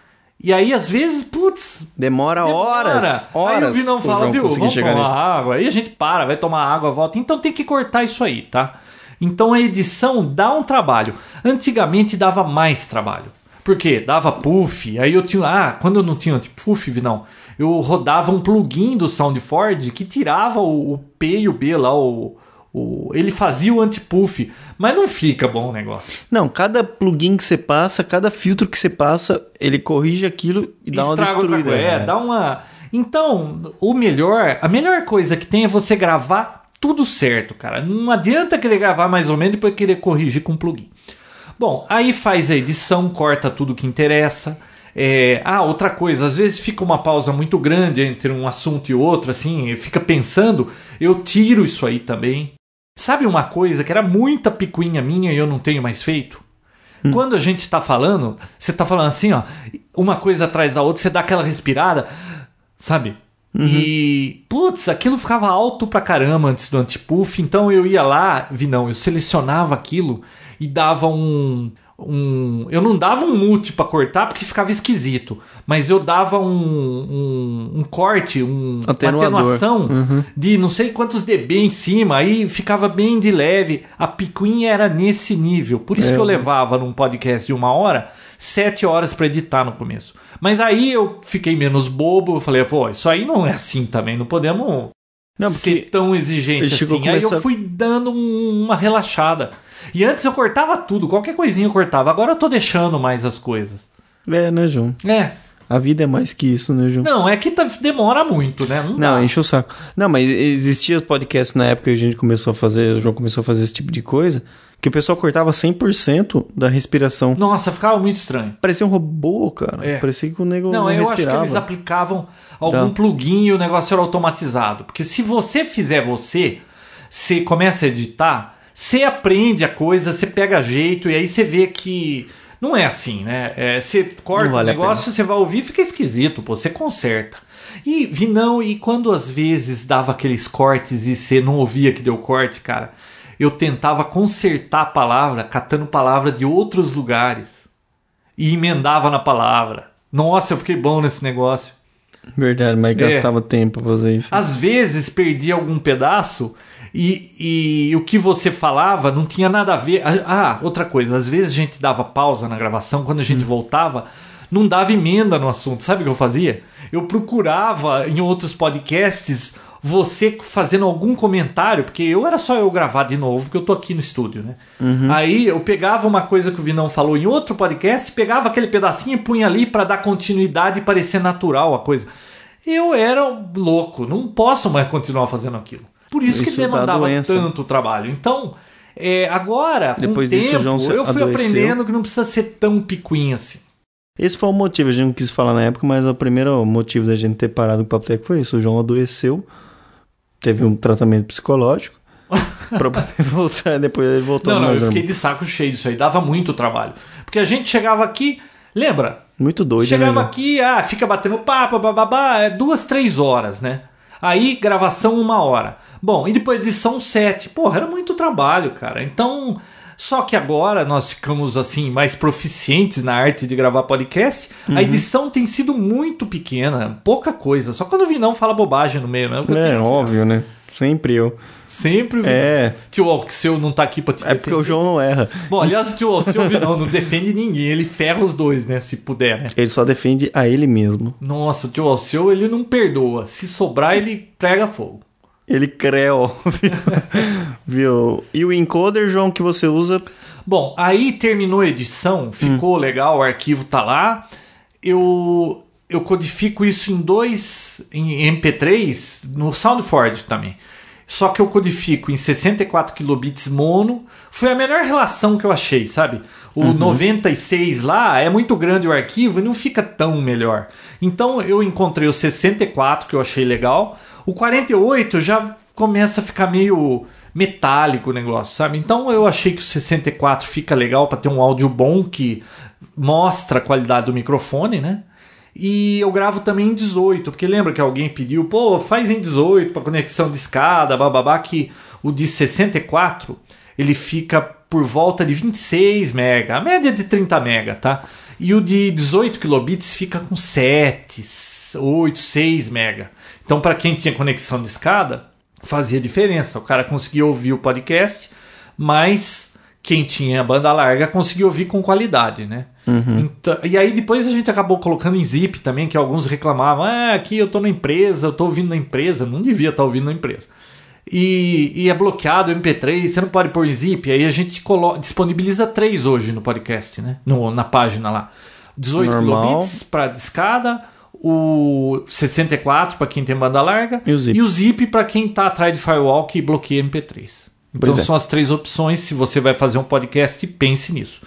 E aí, às vezes, putz, Demora, demora. horas. Horas. Aí o Vinão fala, viu, vamos tomar nisso. água. Aí a gente para, vai tomar água, volta. Então tem que cortar isso aí, tá? Então a edição dá um trabalho. Antigamente dava mais trabalho. Por quê? Dava puff. Aí eu tinha. Ah, quando eu não tinha tipo, puff, não. Eu rodava um plugin do SoundFord que tirava o, o P e o B lá, o, o- ele fazia o anti-puff. Mas não fica bom o negócio. Não, cada plugin que você passa, cada filtro que você passa, ele corrige aquilo e dá uma Estraga outra destruída. coisa, É, né? dá uma. Então, o melhor, a melhor coisa que tem é você gravar tudo certo, cara. Não adianta querer gravar mais ou menos e depois querer corrigir com plugin. Bom, aí faz a edição, corta tudo que interessa. É, ah, outra coisa, às vezes fica uma pausa muito grande entre um assunto e outro, assim, fica pensando, eu tiro isso aí também. Sabe uma coisa que era muita picuinha minha e eu não tenho mais feito? Quando a gente tá falando, você tá falando assim, ó, uma coisa atrás da outra, você dá aquela respirada, sabe? E, putz, aquilo ficava alto pra caramba antes do antipuff, então eu ia lá, vi não, eu selecionava aquilo e dava um. um eu não dava um mute pra cortar porque ficava esquisito, mas eu dava um, um, um corte, um, uma atenuação de não sei quantos dB em cima, aí ficava bem de leve. A picuinha era nesse nível. Por isso que eu levava num podcast de uma hora, sete horas pra editar no começo. Mas aí eu fiquei menos bobo, eu falei, pô, isso aí não é assim também, não podemos Não, ser tão exigente assim. a Aí eu começar- fui dando um- uma relaxada. E antes eu cortava tudo, qualquer coisinha eu cortava. Agora eu tô deixando mais as coisas. É, né, João? É. A vida é mais que isso, né, João? Não, é que tá- demora muito, né? Não, Não, enche o saco. Não, mas existia podcast na época que a gente começou a fazer, o João começou a fazer esse tipo de coisa, que o pessoal cortava 100% da respiração. Nossa, ficava muito estranho. Parecia um robô, cara. É. Parecia que o nego Não, não, eu acho que eles aplicavam algum Não. plugin e o negócio era automatizado. Porque se você fizer você, você começa a editar, você aprende a coisa, você pega jeito e aí você vê que não é assim, né? É, você corta vale o negócio, você vai ouvir, fica esquisito, pô, você conserta. E vi não, e quando às vezes dava aqueles cortes e você não ouvia que deu corte, cara, eu tentava consertar a palavra, catando palavra de outros lugares e emendava na palavra. Nossa, eu fiquei bom nesse negócio. Verdade, mas É. gastava tempo pra fazer isso. Às vezes perdia algum pedaço e, e o que você falava não tinha nada a ver. Ah, outra coisa, às vezes a gente dava pausa na gravação, quando a gente voltava, não dava emenda no assunto. Sabe o que eu fazia? Eu procurava em outros podcasts você fazendo algum comentário, porque eu era só eu gravar de novo, porque eu tô aqui no estúdio, né? Aí eu pegava uma coisa que o Vinão falou em outro podcast, pegava aquele pedacinho e punha ali para dar continuidade e parecer natural a coisa. Eu era louco, não posso mais continuar fazendo aquilo. Por isso, que Isso dá demandava tanto trabalho. Então, é, agora, com Depois o disso, tempo, João eu fui adoeceu. aprendendo que não precisa ser tão picuinho assim. Esse foi o motivo, a gente não quis falar na época, mas o primeiro motivo da gente ter parado com o Papo Tech foi isso. O João adoeceu, teve um tratamento psicológico, <laughs> pra poder voltar, depois ele voltou Não, não, eu fiquei normal. de saco cheio disso aí, dava muito trabalho. Porque a gente chegava aqui, lembra? Muito doido, Chegava né, aqui, ah, fica batendo papo, bababá, é duas, três horas, né? Aí, gravação, uma hora. Bom, e depois edição, sete. Porra, era muito trabalho, cara. Então, só que agora nós ficamos, assim, mais proficientes na arte de gravar podcast. Uhum. A edição tem sido muito pequena, pouca coisa. Só quando o Vinão fala bobagem no meio, né? É, tirar. óbvio, né? Sempre eu. Sempre o Vinão. É, Tio Alceu não tá aqui pra te é porque o defender. João não erra. Bom, aliás, o tio Alceu Vinão não defende ninguém. Ele ferra os dois, né? Se puder, né? Ele só defende a ele mesmo. Nossa, o tio Alceu, ele não perdoa. Se sobrar, ele prega fogo. Ele creu, <laughs> viu? E o encoder, João, que você usa... Bom, aí terminou a edição, ficou legal, o arquivo tá lá. Eu eu codifico isso em dois em MP3 no SoundForge também. Só que eu codifico em 64 kilobits mono. Foi a melhor relação que eu achei, sabe? O Uhum. 96 lá é muito grande o arquivo e não fica tão melhor. Então eu encontrei o 64 que eu achei legal. O 48 já começa a ficar meio metálico o negócio, sabe? Então eu achei que o 64 fica legal para ter um áudio bom que mostra a qualidade do microfone, né? E eu gravo também em 18, porque lembra que alguém pediu, pô, faz em 18 para conexão de escada, bababá, que o de 64 ele fica por volta de 26 mega, a média é de 30 mega, tá? E o de 18 kilobits fica com 7, 8, 6 mega. Então, para quem tinha conexão de escada, fazia diferença. O cara conseguia ouvir o podcast, mas quem tinha banda larga conseguia ouvir com qualidade, né? Então, e aí depois a gente acabou colocando em zip também, que alguns reclamavam, ah, aqui eu tô na empresa, eu tô ouvindo na empresa, não devia estar ouvindo na empresa. E, e é bloqueado o MP3, você não pode pôr em zip, aí a gente colo- disponibiliza três hoje no podcast, né? No, na página lá. 18 Normal. kilobits para discada, o 64 para quem tem banda larga E o zip. e o zip para quem tá atrás de firewall que bloqueia MP3. Então Pois é. são as três opções. Se você vai fazer um podcast, pense nisso.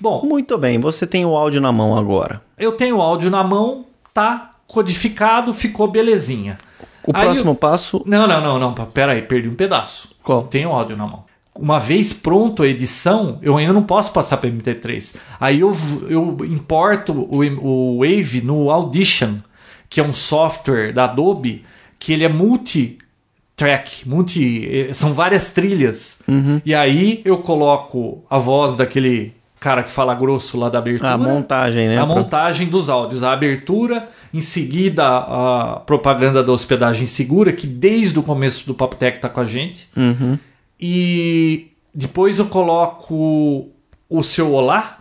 Bom, Muito bem, você tem o áudio na mão agora. eu tenho o áudio na mão, tá codificado, ficou belezinha. O Aí próximo eu- passo. Não, não, não, não. Pera aí, perdi um pedaço. Qual? Tenho o áudio na mão. Uma vez pronto a edição, eu ainda não posso passar para MP3. Aí eu, eu importo o, o Wave no Audition, que é um software da Adobe, que ele é multi-track, multi, eh, são várias trilhas. Uhum. E aí eu coloco a voz daquele cara que fala grosso lá da abertura. A montagem, né? A montagem dos áudios, a abertura, em seguida a propaganda da hospedagem segura, que desde o começo do Papo Tech tá com a gente. Uhum. E depois eu coloco o seu olá.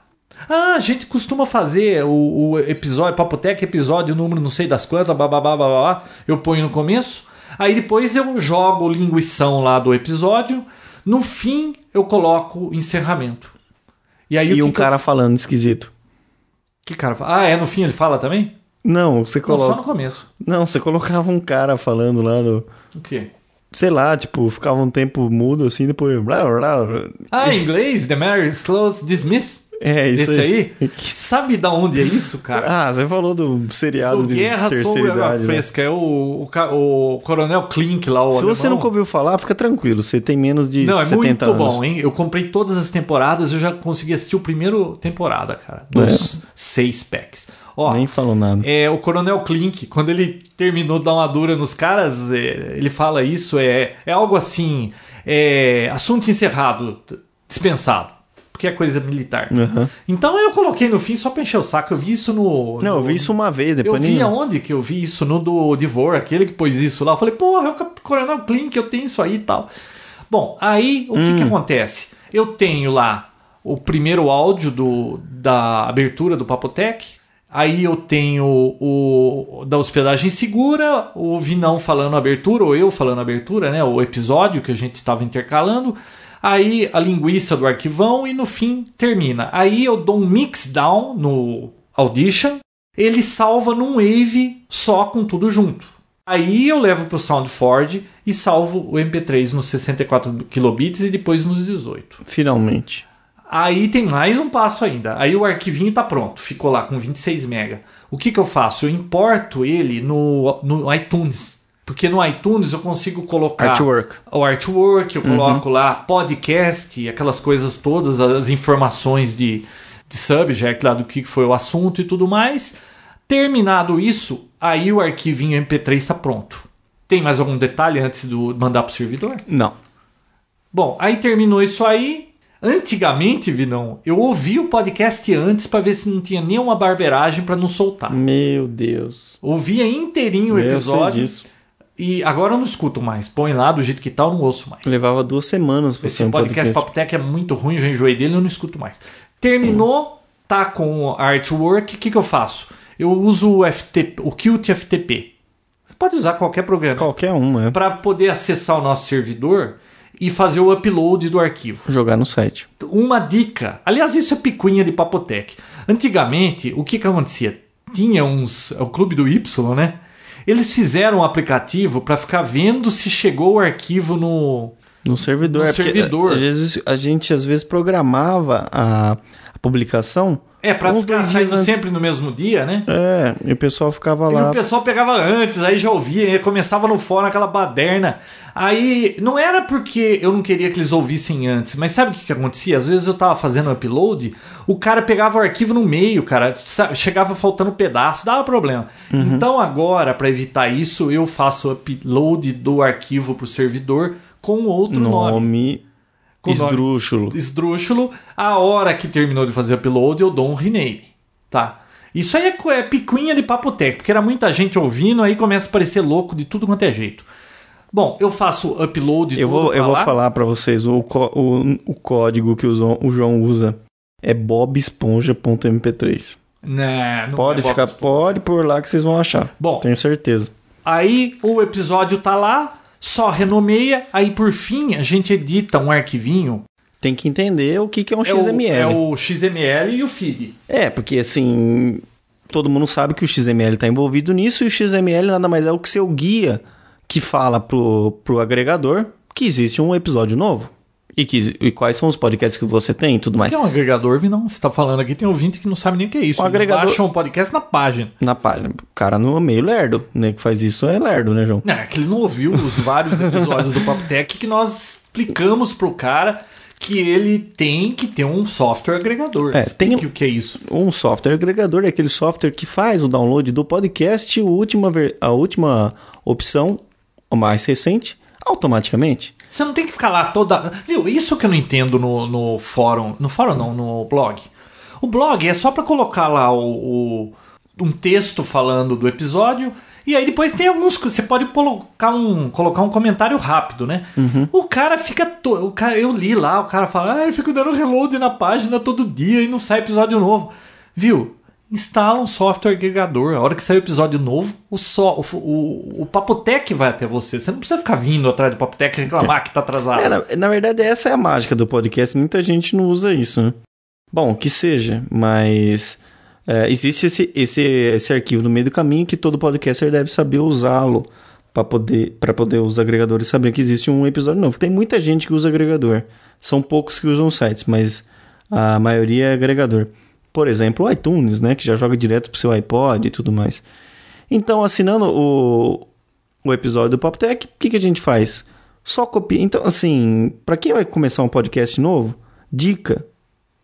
Ah, a gente costuma fazer o, o episódio, Papo Tech, episódio número não sei das quantas, bababá, babá, eu ponho no começo. Aí depois eu jogo o linguição lá do episódio. No fim eu coloco o encerramento. E aí o E que um que eu cara fa- falando esquisito. Que cara fala? Ah, é no fim ele fala também? Não, você Não, só coloca. no começo. Não, você colocava um cara falando lá do. O quê? Sei lá, tipo, ficava um tempo mudo assim, depois. Ah, em inglês, The Matter is Closed, Dismiss. É, isso Esse aí? <laughs> Sabe da onde é isso, cara? Ah, você falou do seriado o de Guerra terceira idade. né? Fresca. É o, o, o Coronel Klink lá, o Se alemão. você nunca ouviu falar, fica tranquilo. Você tem menos de Não, é 70 muito anos. bom, hein? Eu comprei todas as temporadas, eu já consegui assistir o primeiro temporada, cara. Dos seis packs. Ó, Nem falou nada. É, o Coronel Klink, quando ele terminou de dar uma dura nos caras, é, ele fala isso, é, é algo assim, é, assunto encerrado, dispensado, porque é coisa militar. Aham. Então eu coloquei no fim só pra encher o saco, eu vi isso no... Não, eu no- vi isso uma vez, Eu depois vi nem. aonde que eu vi isso? No do Divor, aquele que pôs isso lá. Eu falei, porra, é o Coronel Klink, eu tenho isso aí e tal. Bom, aí o que, Hum. que acontece? Eu tenho lá o primeiro áudio do, da abertura do Papotec. Aí eu tenho o da hospedagem segura, o Vinão falando abertura, ou eu falando abertura, né? O episódio que a gente estava intercalando. Aí a linguiça do arquivão e no fim termina. Aí eu dou um mix down no Audition ele salva num Wave só com tudo junto. Aí eu levo pro SoundForge e salvo o MP3 nos 64 kilobits e depois nos 18. Finalmente. Aí tem mais um passo ainda. Aí o arquivinho tá pronto, ficou lá com 26 mega. O que, que eu faço? Eu importo ele no, no iTunes. Porque no iTunes eu consigo colocar Artwork. o artwork, eu coloco lá podcast, aquelas coisas todas, as informações de, de subject lá do que foi o assunto e tudo mais. Terminado isso, aí o arquivinho MP3 está pronto. Tem mais algum detalhe antes de mandar para o servidor? Não. Bom, aí terminou isso aí. Antigamente, Vinão, eu ouvi o podcast antes para ver se não tinha nenhuma barberagem para não soltar. Meu Deus. Ouvia inteirinho o Eu sei episódio disso. e agora eu não escuto mais. Põe lá do jeito que tá, eu não ouço mais. Levava duas semanas pra Esse um podcast podcast. Papo Tech é muito ruim, já enjoei dele, eu não escuto mais. Terminou, tá com o artwork, o que, que eu faço? Eu uso o, FTP, o Qt FTP. Você pode usar qualquer programa Qualquer uma, é. para poder acessar o nosso servidor e fazer o upload do arquivo. Jogar no site. Uma dica, aliás, isso é picuinha de Papotec. Antigamente, o que, que acontecia? tinha uns. O Clube do Y, né? Eles fizeram um aplicativo para ficar vendo se chegou o arquivo no. No servidor. No é servidor. Às vezes, a gente às vezes programava a publicação. É, pra uns ficar dois dias saindo antes. sempre no mesmo dia, né? É, e o pessoal ficava E lá. o pessoal pegava antes, aí já ouvia, começava no fórum aquela baderna. Aí não era porque eu não queria que eles ouvissem antes, mas sabe o que, que acontecia? Às vezes eu tava fazendo upload, o cara pegava o arquivo no meio, cara, chegava faltando um pedaço, dava problema. Uhum. Então agora, para evitar isso, eu faço upload do arquivo pro servidor com outro nome. Nome. Esdrúxulo. esdrúxulo, a hora que terminou de fazer o upload, eu dou um rename, tá? Isso aí é, é picuinha de papotec, porque era muita gente ouvindo, aí começa a parecer louco de tudo quanto é jeito. Bom, eu faço upload Eu vou, eu vou falar pra vocês, o, o, o código que o João, o João usa é bobesponja.mp3. Né, não Pode é ficar, Bob- pode por lá que vocês vão achar. Bom. Tenho certeza. Aí o episódio tá lá, só renomeia, aí por fim a gente edita um arquivinho. Tem que entender o que, que é um É o, XML. é o XML e o feed. É, porque assim, todo mundo sabe que o XML está envolvido nisso e o XML nada mais é o que seu guia que fala pro, pro agregador que existe um episódio novo. E, que, e quais são os podcasts que você tem e tudo mais. que é um agregador, Vi? Não, você tá falando aqui, tem ouvinte que não sabe nem o que é isso. Um Eles agregador- baixam o podcast na página. Na página. O cara no meio lerdo, né? Que faz isso é lerdo, né, João? Não, é que ele não ouviu os vários episódios do Papo Tech que nós explicamos pro cara que ele tem que ter um software agregador. É, tem- o que é isso. Um software agregador é aquele software que faz o download do podcast, a última, ver- a última opção, a mais recente, automaticamente. Você não tem que ficar lá toda. Viu? Isso que eu não entendo no, no fórum. No fórum não, no blog. O blog é só pra colocar lá o, o- um texto falando do episódio. E aí depois tem alguns. que Você pode colocar um, colocar um comentário rápido, né? O cara fica. To, o cara, eu li lá, o cara fala, ah, eu fico dando reload na página todo dia e não sai episódio novo. Viu? Instala um software agregador. A hora que sair o episódio novo, o, só, o, o, o Papotec vai até você. Você não precisa ficar vindo atrás do Papotec reclamar que tá atrasado. É, na, na verdade, essa é a mágica do podcast. Muita gente não usa isso, né? Bom, que seja, mas é, existe esse, esse, esse arquivo no meio do caminho que todo podcaster deve saber usá-lo para poder, pra poder os agregadores saber que existe um episódio novo. Tem muita gente que usa agregador. São poucos que usam sites, mas a maioria é agregador. Por exemplo, o iTunes, né? Que já joga direto pro seu iPod e tudo mais. Então, assinando o, o episódio do PopTech, o que, que a gente faz? Só copia. Então, assim, para quem vai começar um podcast novo, dica: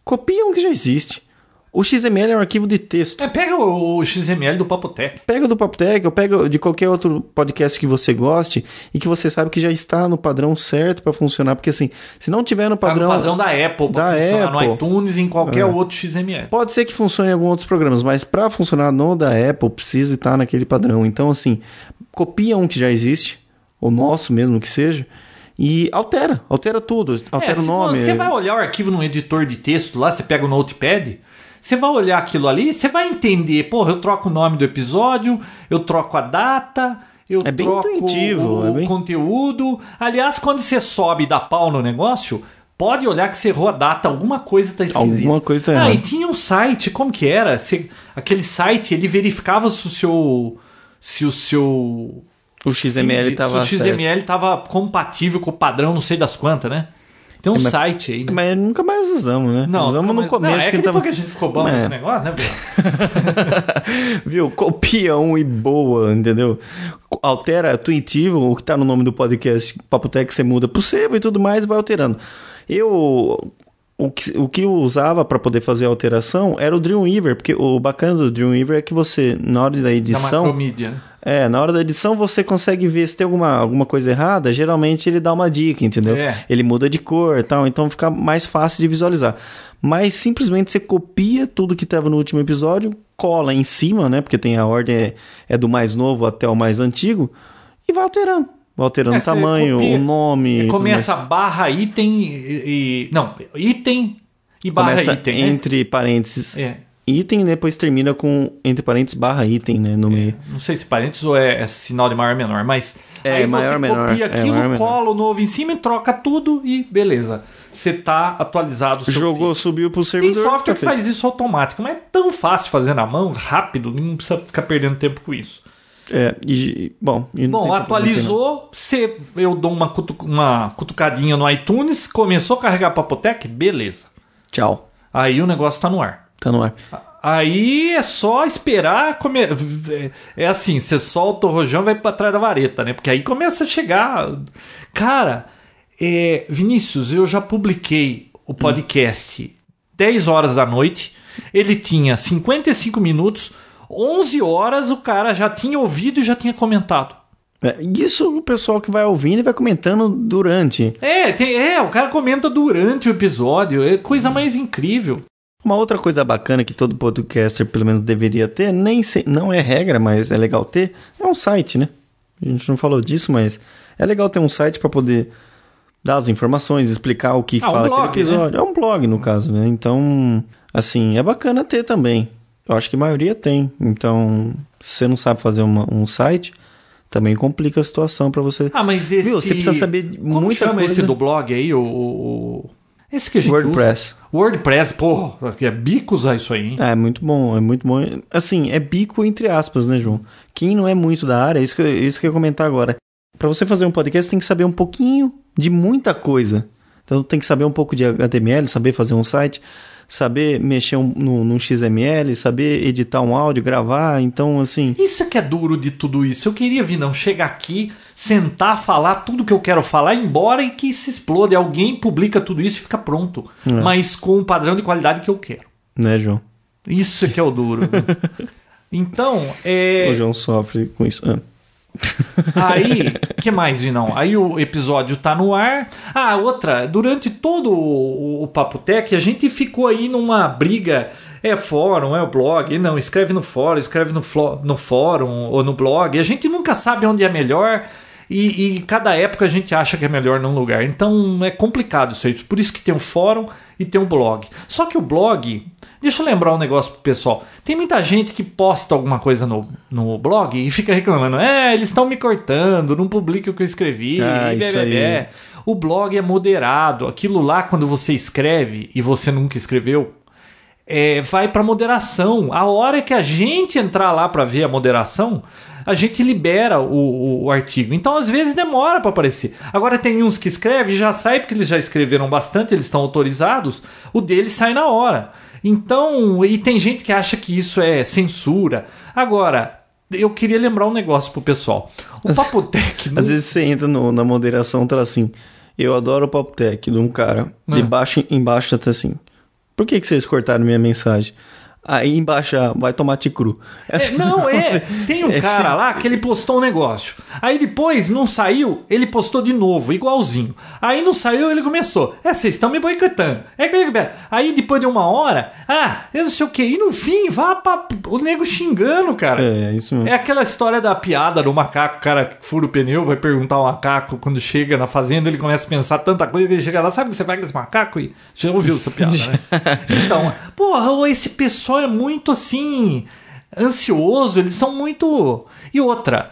copia um que já existe. O XML é um arquivo de texto. É, pega o, XML do Papotec. Pega do PopTech ou pega de qualquer outro podcast que você goste e que você sabe que já está no padrão certo para funcionar. Porque, assim, se não tiver no Tá padrão. no padrão da Apple pra da funcionar no Apple. iTunes e em qualquer É. outro XML. Pode ser que funcione em alguns outros programas, mas para funcionar no da Apple precisa estar naquele padrão. Então, assim, copia um que já existe, o nosso mesmo que seja, e altera, altera tudo, altera É, o nome. Você vai olhar o arquivo num editor de texto lá, você pega o Notepad, você vai olhar aquilo ali, você vai entender, porra, eu troco o nome do episódio, eu troco a data, eu É troco o, é bem- conteúdo. Aliás, quando você sobe e dá pau no negócio, pode olhar que você errou a data, alguma coisa tá esquisita. Alguma coisa tá Ah, errada. e tinha um site, como que era? Você- aquele site, ele verificava se o seu... Se o seu O XML estava se o XML tava compatível com o padrão, não sei das quantas, né? Tem um É, mas- site aí, né? Mas nunca mais usamos, né? Não, usamos nunca no mais- começo. Não, é que, tava... que a gente ficou bom É. nesse negócio, né? <laughs> Viu? Copia um e boa, entendeu? Altera intuitivo, o que tá no nome do podcast Papo Tech, você muda pro sebo e tudo mais, vai alterando. Eu. O que, o que eu usava para poder fazer a alteração era o Dreamweaver, porque o bacana do Dreamweaver é que você, na hora da edição. macromedia, né? É, na hora da edição você consegue ver se tem alguma, alguma coisa errada, geralmente ele dá uma dica, entendeu? É. Ele muda de cor e tal, então fica mais fácil de visualizar. Mas simplesmente você copia tudo que estava no último episódio, cola em cima, né? Porque tem a ordem é, é do mais novo até o mais antigo, e vai alterando. Vai alterando É, o você tamanho, copia- o nome. tudo Começa barra item e, e- Não, item e barra Começa item, né? entre parênteses É. item, e depois termina com entre parênteses barra item, né? No meio. Não sei se parênteses ou é, é sinal de maior ou menor, mas É, aí maior você menor, copia é, aquilo, maior menor. cola o novo em cima e troca tudo e beleza. você tá atualizado o seu Jogou, feed. subiu pro Tem servidor. software tá que faz isso automático, mas é tão fácil fazer na mão, rápido, não precisa ficar perdendo tempo com isso. É, e, bom, e Bom, atualizou, você, eu dou uma, cutu- uma cutucadinha no iTunes, começou a carregar Papotec, beleza. Tchau. Aí o negócio tá no ar. Tá no ar. Aí é só esperar. Come... É assim, você solta o rojão e vai pra trás da vareta, né? Porque aí começa a chegar. Cara, é, Vinícius, eu já publiquei o podcast 10 horas da noite. Ele tinha 55 minutos. 11 horas o cara já tinha ouvido e já tinha comentado. É, isso o pessoal que vai ouvindo e vai comentando durante. É, tem- é, o cara comenta durante o episódio. É coisa mais incrível. Uma outra coisa bacana que todo podcaster pelo menos deveria ter, nem sei, não é regra, mas é legal ter, é um site, né? A gente não falou disso, mas é legal ter um site para poder dar as informações, explicar o que Ah, um fala blog, aquele episódio. É um blog, no caso, né? Então, assim, é bacana ter também. Eu acho que a maioria tem. Então, se você não sabe fazer uma- um site, também complica a situação para você. Ah, mas esse. Viu? Você precisa saber Como muita chama coisa. esse do blog aí? O, Esse que a gente WordPress. usa? WordPress, pô, é bico usar isso aí, hein? É, muito bom, é muito bom. Assim, é bico entre aspas, né, João? Quem não é muito da área, é isso que, eu- isso que eu ia comentar agora. Pra você fazer um podcast, tem que saber um pouquinho de muita coisa. Então, tem que saber um pouco de HTML, saber fazer um site, saber mexer um, no, num XML, saber editar um áudio, gravar. Então, assim, Isso é que é duro de tudo isso. Eu queria vir, não, chegar aqui, sentar, falar tudo que eu quero falar, embora e que se explode. Alguém publica tudo isso e fica pronto. Mas com o padrão de qualidade que eu quero. né, João? Isso é que é o duro. <laughs> então, é. O João sofre com isso. Ah. Aí, que mais, Vinão? Aí o episódio tá no ar. Ah, outra, durante todo o, o Papo Tech, a gente ficou aí numa briga. É fórum, é o blog. Não, escreve no fórum, escreve no, no fórum ou no blog. A gente nunca sabe onde é melhor. E, e cada época a gente acha que é melhor num lugar. Então é complicado isso aí. Por isso que tem o fórum e tem o blog. Só que o blog. Deixa eu lembrar um negócio pro pessoal. Tem muita gente que posta alguma coisa no, no blog e fica reclamando. É, eles estão me cortando, não publica o que eu escrevi. Ah, isso blé, aí. blé. O blog é moderado. Aquilo lá, quando você escreve e você nunca escreveu, é, vai para moderação. A hora que a gente entrar lá para ver a moderação, a gente libera o, o- o artigo. Então, às vezes, demora para aparecer. Agora, tem uns que escrevem, já sai porque eles já escreveram bastante, eles estão autorizados, o deles sai na hora. Então, e tem gente que acha que isso é censura. Agora, eu queria lembrar um negócio pro pessoal. O Papotec... Às vezes você entra no- na moderação tá assim. Eu adoro o Papo Tech de um cara. Ah. De baixo embaixo tá assim. Por que, que vocês cortaram minha mensagem? Aí embaixo ah, vai tomate cru. É, não, é. <laughs> Tem um Esse- cara lá que ele postou um negócio. Aí depois não saiu, ele postou de novo, igualzinho. Aí não saiu, ele começou. É, vocês estão me boicotando. É, é, é. Aí depois de uma hora, ah, eu não sei o que. E no fim, vá pra o nego xingando, cara. É, isso mesmo. É aquela história da piada do macaco, o cara que fura o pneu, vai perguntar ao macaco quando chega na fazenda, ele começa a pensar tanta coisa que ele chega lá, sabe o que você pega esse macaco? E já ouviu essa piada, né? <laughs> Então, porra, esse pessoal é muito assim, ansioso, eles são muito. E outra,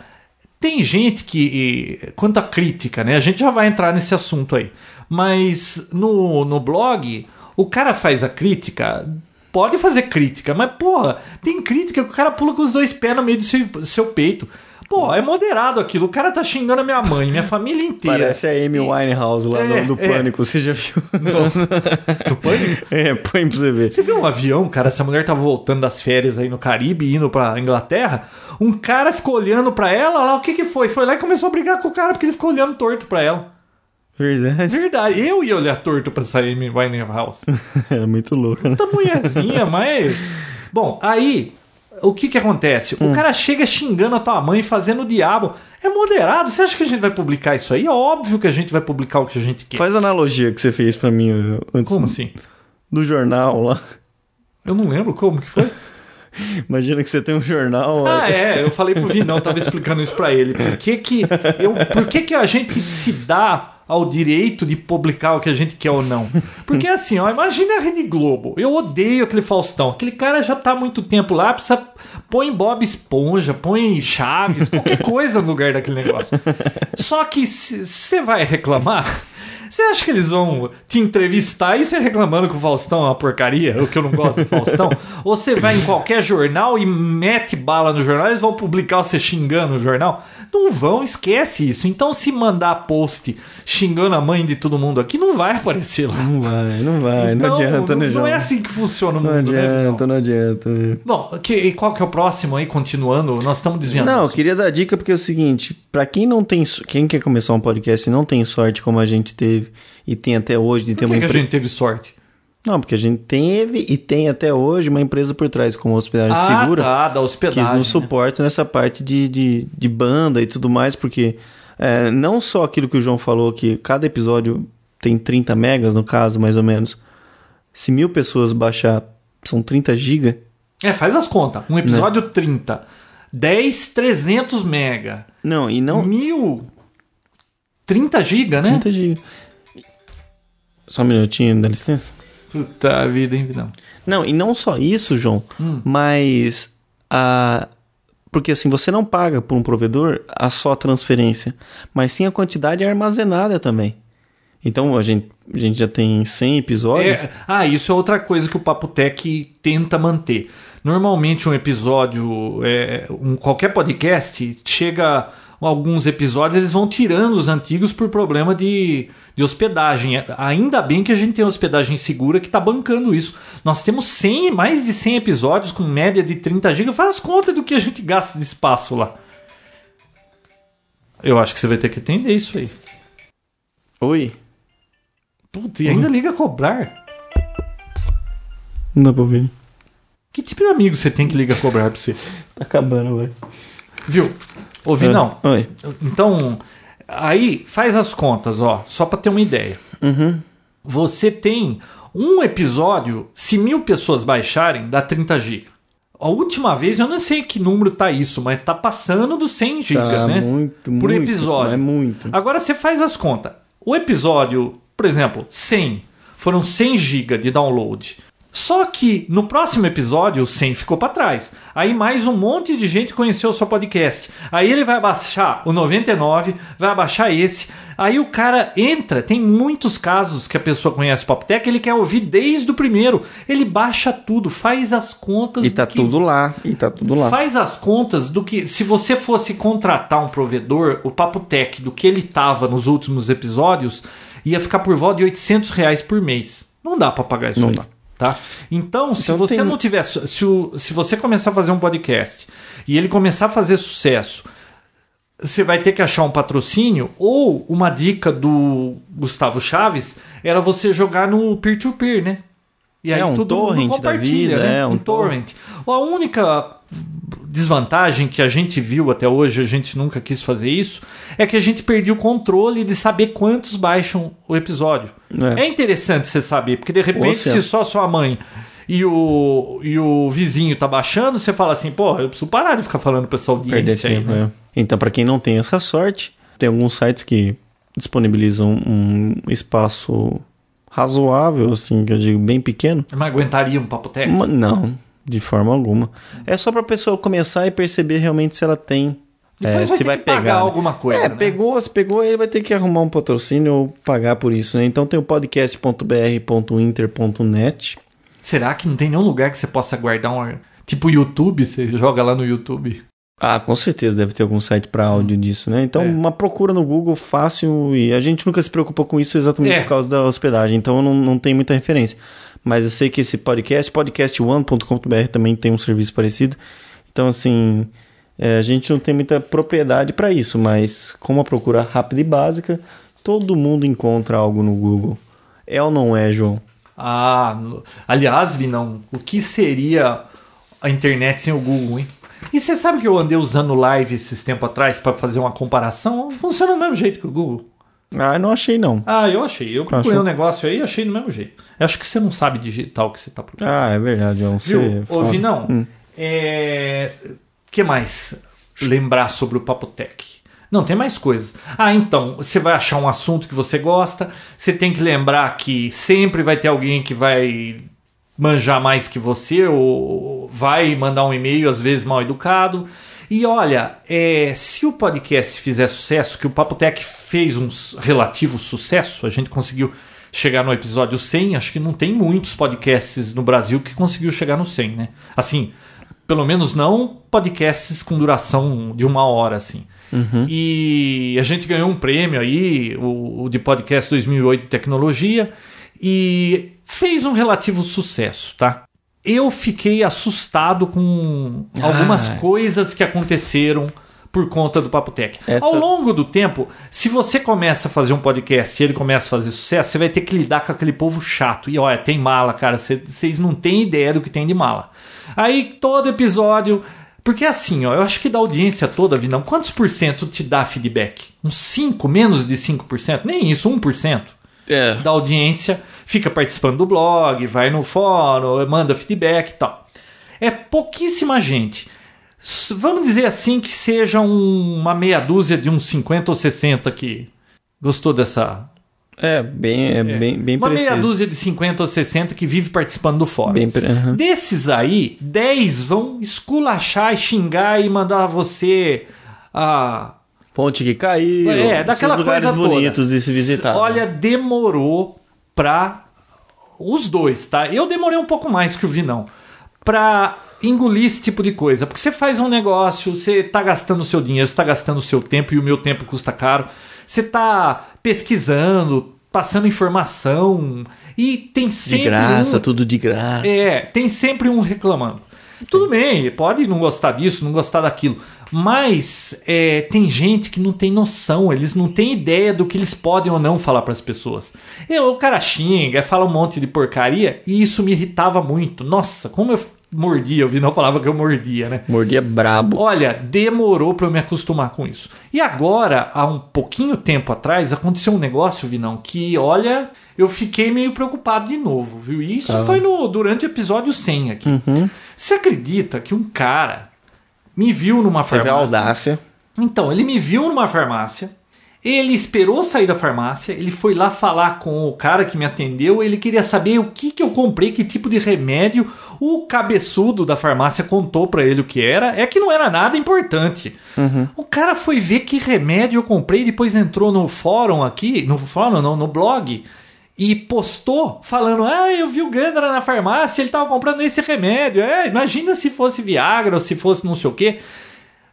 tem gente que, quanto à crítica, né? A gente já vai entrar nesse assunto aí. Mas no, no blog, o cara faz a crítica. Pode fazer crítica, mas, porra, tem crítica que o cara pula com os dois pés no meio do seu, do seu peito. Pô, é moderado aquilo. O cara tá xingando a minha mãe, minha família inteira. Parece a Amy Winehouse lá É, no, do é. Pânico, você já viu? <laughs> Do pânico? é, põe pra você ver. Você viu um avião, cara? Essa mulher tá voltando das férias aí no Caribe, indo pra Inglaterra. Um cara ficou olhando pra ela, lá, o que que foi? Foi lá e começou a brigar com o cara porque ele ficou olhando torto pra ela. Verdade. Verdade, eu ia olhar torto pra essa Amy Winehouse. <laughs> É muito louco, né? Puta mulherzinha, mas. Bom, aí. O que que acontece? O cara chega xingando a tua mãe, fazendo o diabo. É moderado. Você acha que a gente vai publicar isso aí? É óbvio que a gente vai publicar o que a gente quer. Faz a analogia que você fez pra mim uh, antes Como assim? do jornal lá. Eu não lembro como que foi. <laughs> Imagina que você tem um jornal. Ah, é, eu falei pro Vinão, tava explicando isso pra ele. Por que que, eu, por que que a gente se dá ao direito de publicar o que a gente quer ou não? Porque assim, ó, imagina a Rede Globo. Eu odeio aquele Faustão. Aquele cara já tá há muito tempo lá, precisa põe Bob Esponja, põe Chaves, qualquer coisa no lugar daquele negócio. Só que você vai reclamar, Você acha que eles vão te entrevistar e você reclamando que o Faustão é uma porcaria, o que eu não gosto do Faustão? Ou você vai em qualquer jornal e mete bala no jornal, eles vão publicar você xingando no jornal? Não vão, esquece isso. Então, se mandar post xingando a mãe de todo mundo aqui, não vai aparecer lá. Não vai, não vai, Então, não adianta, não, né, não João? é assim que funciona o Não mundo, né? adianta, não adianta. Bom, que, e qual que é o próximo aí, continuando? Nós estamos desviando. Não, eu queria dar dica porque é o seguinte, pra quem não tem, quem quer começar um podcast e não tem sorte como a gente teve e tem até hoje de ter uma que, que a gente teve sorte? Não, porque a gente teve e tem até hoje uma empresa por trás como a Hospedagem Ah, Segura. tá, da que hospedagem. nos né? suportam nessa parte de, de, de banda e tudo mais, porque é, não só aquilo que o João falou, que cada episódio tem 30 megas, no caso, mais ou menos. Se mil pessoas baixar, são 30 gigas. É, faz as contas. Um episódio Né? 30. 10, 300 mega. Não, e não... Mil... 30 giga, né? 30 gigas. Só um minutinho, dá licença. Puta vida, hein, Vidão? Não, e não só isso, João, Hum. mas a porque assim, você não paga por um provedor a só transferência, mas sim a quantidade armazenada também. Então a gente, a gente já tem 100 episódios. É, ah, isso é outra coisa que o Papo Tech tenta manter. Normalmente um episódio, é, um, qualquer podcast, chega alguns episódios, eles vão tirando os antigos por problema de, de hospedagem. Ainda bem que a gente tem hospedagem segura que está bancando isso. Nós temos 100, mais de 100 episódios com média de 30 GB. Faz conta do que a gente gasta de espaço lá. Eu acho que você vai ter que entender isso aí. Oi? Puta, e ainda liga a cobrar. Não dá pra ouvir. Que tipo de amigo você tem que liga a cobrar pra você? Tá acabando, vai. Viu? Ouvi não. Oi. Então, aí faz as contas, ó, só pra ter uma ideia. Uhum. Você tem um episódio, se mil pessoas baixarem, dá 30 GB. A última vez, eu não sei que número tá isso, mas tá passando dos 100 GB, Tá né? muito, Por muito, episódio. É muito. Agora você faz as contas. O episódio, por exemplo, 100, foram 100 GB de download. Só que no próximo episódio o 100 ficou para trás. Aí mais um monte de gente conheceu o seu podcast. Aí ele vai abaixar o 99, vai abaixar esse. Aí o cara entra, tem muitos casos que a pessoa conhece o Poptech, ele quer ouvir desde o primeiro. Ele baixa tudo, faz as contas E do tá que tudo lá. E tá tudo lá. Faz as contas do que. Se você fosse contratar um provedor, o Papo Tech, do que ele tava nos últimos episódios, ia ficar por volta de 800 reais por mês. Não dá pra pagar isso Não aí. dá. Tá? Então, se Então você tem- não tiver. Se, o- se você começar a fazer um podcast e ele começar a fazer sucesso, você vai ter que achar um patrocínio ou uma dica do Gustavo Chaves era você jogar no peer-to-peer, né? E É, um torrent da vida, né? é, um um torrent. A única desvantagem que a gente viu até hoje, a gente nunca quis fazer isso, é que a gente perdeu o controle de saber quantos baixam o episódio. É. É, interessante você saber, porque de repente, se só sua mãe e o, e o vizinho tá baixando, você fala assim, pô, eu preciso parar de ficar falando pra essa audiência aí, tempo, né? é. Então, pra quem não tem essa sorte, tem alguns sites que disponibilizam um espaço razoável, assim, que eu digo bem pequeno. Mas aguentaria um papo técnico? Uma- Não, de forma alguma. É só pra pessoa começar e perceber realmente se ela tem. Depois é, vai se vai que pagar pegar. né? alguma coisa, É, né? pegou, se pegou, ele vai ter que arrumar um patrocínio ou pagar por isso, né? Então tem o podcast.br.inter.net. Será que não tem nenhum lugar que você possa guardar um. Tipo YouTube, você joga lá no YouTube. Ah, com certeza deve ter algum site para áudio disso, né? Então, É. uma procura no Google fácil e a gente nunca se preocupa com isso exatamente É. por causa da hospedagem, então não, não tem muita referência. Mas eu sei que esse podcast, podcastone.com.br também tem um serviço parecido. Então, assim, é, a gente não tem muita propriedade para isso, mas com uma procura rápida e básica, todo mundo encontra algo no Google. É ou não é, João? Ah, aliás, Vinão, o que seria a internet sem o Google, hein? E você sabe que eu andei usando live esses tempos atrás para fazer uma comparação? Funciona do mesmo jeito que o Google. Ah, não achei não. Ah, eu achei. Eu procurei Achou? um negócio aí e achei do mesmo jeito. Eu acho que você não sabe digitar o que você tá procurando. Ah, é verdade, João. Você Viu? Ô, fala- Vinão, Hum. é... que mais lembrar sobre o Papotec? Não, tem mais coisas. Ah, então, você vai achar um assunto que você gosta, você tem que lembrar que sempre vai ter alguém que vai manjar mais que você, ou vai mandar um e-mail, às vezes mal educado. E olha, é, se o podcast fizer sucesso, que o Papotec fez um relativo sucesso. A gente conseguiu chegar no episódio 100. Acho que não tem muitos podcasts no Brasil que conseguiu chegar no 100, né? Assim, pelo menos não podcasts com duração de uma hora, assim. Uhum. E a gente ganhou um prêmio aí, o, o de podcast 2008 de tecnologia, e fez um relativo sucesso, tá? Eu fiquei assustado com algumas Ah. coisas que aconteceram por conta do Papo Tech. Essa- Ao longo do tempo, se você começa a fazer um podcast e ele começa a fazer sucesso, você vai ter que lidar com aquele povo chato. E olha, tem mala, cara, cê- vocês não têm ideia do que tem de mala. Aí todo episódio. Porque assim, ó, eu acho que da audiência toda, Vinão, quantos por cento te dá feedback? Uns 5, menos de 5%? Nem isso, 1% É. da audiência fica participando do blog, vai no fórum, manda feedback e tal. É pouquíssima gente. Vamos dizer assim que seja um- uma meia dúzia de uns 50 ou 60 que gostou dessa. É, bem, é, bem, bem uma preciso. meia dúzia de 50 ou 60 que vive participando do fórum. Bem aham. Desses aí, 10 vão esculachar e xingar e mandar você a Ponte que caiu. é, daquela esses lugares coisa bonitos toda. de se visitar. né? Olha, demorou pra os dois, tá? Eu demorei um pouco mais que o Vinão pra engolir esse tipo de coisa, porque você faz um negócio, você tá gastando o seu dinheiro, você tá gastando o seu tempo e o meu tempo custa caro. Você tá pesquisando, passando informação e tem de sempre graça, um, tudo de graça. é, tem sempre um reclamando. Tudo bem, pode não gostar disso, não gostar daquilo. Mas é, tem gente que não tem noção, eles não têm ideia do que eles podem ou não falar para as pessoas. Eu, o cara xinga, fala um monte de porcaria e isso me irritava muito. Nossa, como eu mordia, eu vi, não falava que eu mordia, né? Mordia brabo. Olha, demorou para eu me acostumar com isso. E agora, há um pouquinho tempo atrás, aconteceu um negócio, Vinão, que, olha, eu fiquei meio preocupado de novo, viu? E isso foi no, durante o episódio 100 aqui. Uhum. Você acredita que um cara me viu numa Teve farmácia? audácia. Então, ele me viu numa farmácia, ele esperou sair da farmácia, ele foi lá falar com o cara que me atendeu, ele queria saber o que, que eu comprei, que tipo de remédio. O cabeçudo da farmácia contou pra ele o que era, é que não era nada importante. O cara foi ver que remédio eu comprei, depois entrou no fórum aqui, no fórum não, no blog, e postou falando: Ah, eu vi o Gandra na farmácia, ele tava comprando esse remédio. É, imagina se fosse Viagra ou se fosse não sei o quê.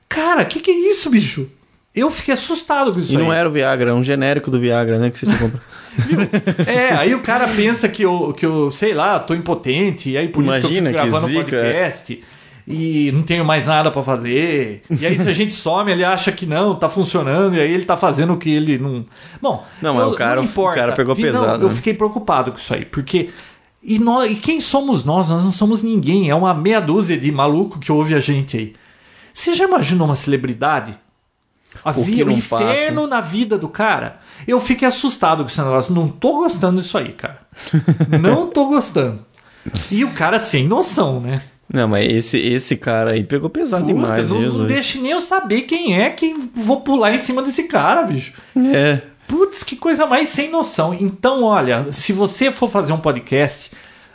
Cara, que que é isso, bicho? Eu fiquei assustado com isso E não aí. era o Viagra, era um genérico do Viagra, né? Que você tinha comprado. <laughs> É, aí o cara pensa que eu, que eu sei lá, tô impotente, e aí por Imagina isso que eu que fico gravando zica, podcast. E não tenho mais nada pra fazer. E aí, se a gente some, ele acha que não, tá funcionando, e aí ele tá fazendo o que ele não. Bom, Não, eu- o cara- me importa. o cara pegou Vi- não, pesado, eu né? fiquei preocupado com isso aí, porque. E, nós, e quem somos nós? Nós não somos ninguém. É uma meia dúzia de maluco que ouve a gente aí. Você já imaginou uma celebridade? Havia não inferno na vida do cara. Eu fiquei assustado com esse negócio. Não tô gostando disso aí, cara. <laughs> Não tô gostando. E o cara sem noção, né? Não, mas esse, esse cara aí pegou pesado Puta, demais, não, não Jesus. deixe nem eu saber quem é que vou pular em cima desse cara, bicho. É. Putz, que coisa mais sem noção. Então, olha, se você for fazer um podcast,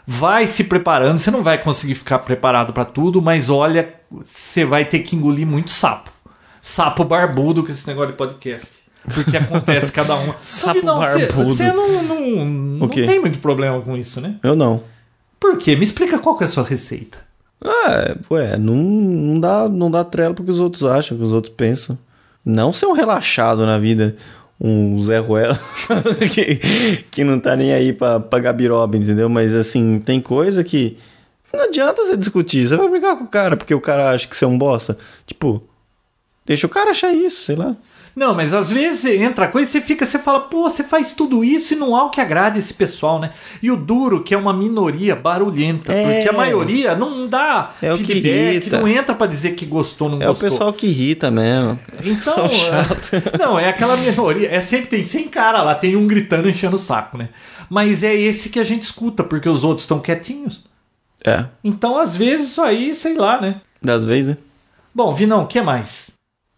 vai se preparando. Você não vai conseguir ficar preparado pra tudo, mas olha, você vai ter que engolir muito sapo. Sapo barbudo com esse negócio de podcast. Porque acontece cada um. <laughs> Sapo não, barbudo. Você não, não, não O quê? tem muito problema com isso, né? Eu não. Por quê? Me explica qual é a sua receita. Ah, ué, não, não, dá, não dá trela porque os outros acham, que os outros pensam. Não ser um relaxado na vida, um Zé Ruela <laughs> que, que não tá nem aí pra, pra Gabiroba, entendeu? Mas assim, tem coisa que não adianta você discutir. Você vai brigar com o cara porque o cara acha que você é um bosta. Tipo, deixa o cara achar isso, sei lá. Não, mas às vezes entra coisa e você fica, você fala, pô, você faz tudo isso e não há o que agrade esse pessoal, né? E o duro, que é uma minoria barulhenta, É. porque a maioria não dá É o que feedback, não entra pra dizer que gostou, não É gostou. o pessoal que irrita mesmo. Então, Pessoal chato. é- <laughs> não, é aquela minoria. É sempre tem 100 cara lá, tem um gritando enchendo o saco, né? Mas é esse que a gente escuta, porque os outros estão quietinhos. É, Então, às vezes, isso aí, sei lá, né? das vezes, né? Bom, Vinão, o que mais?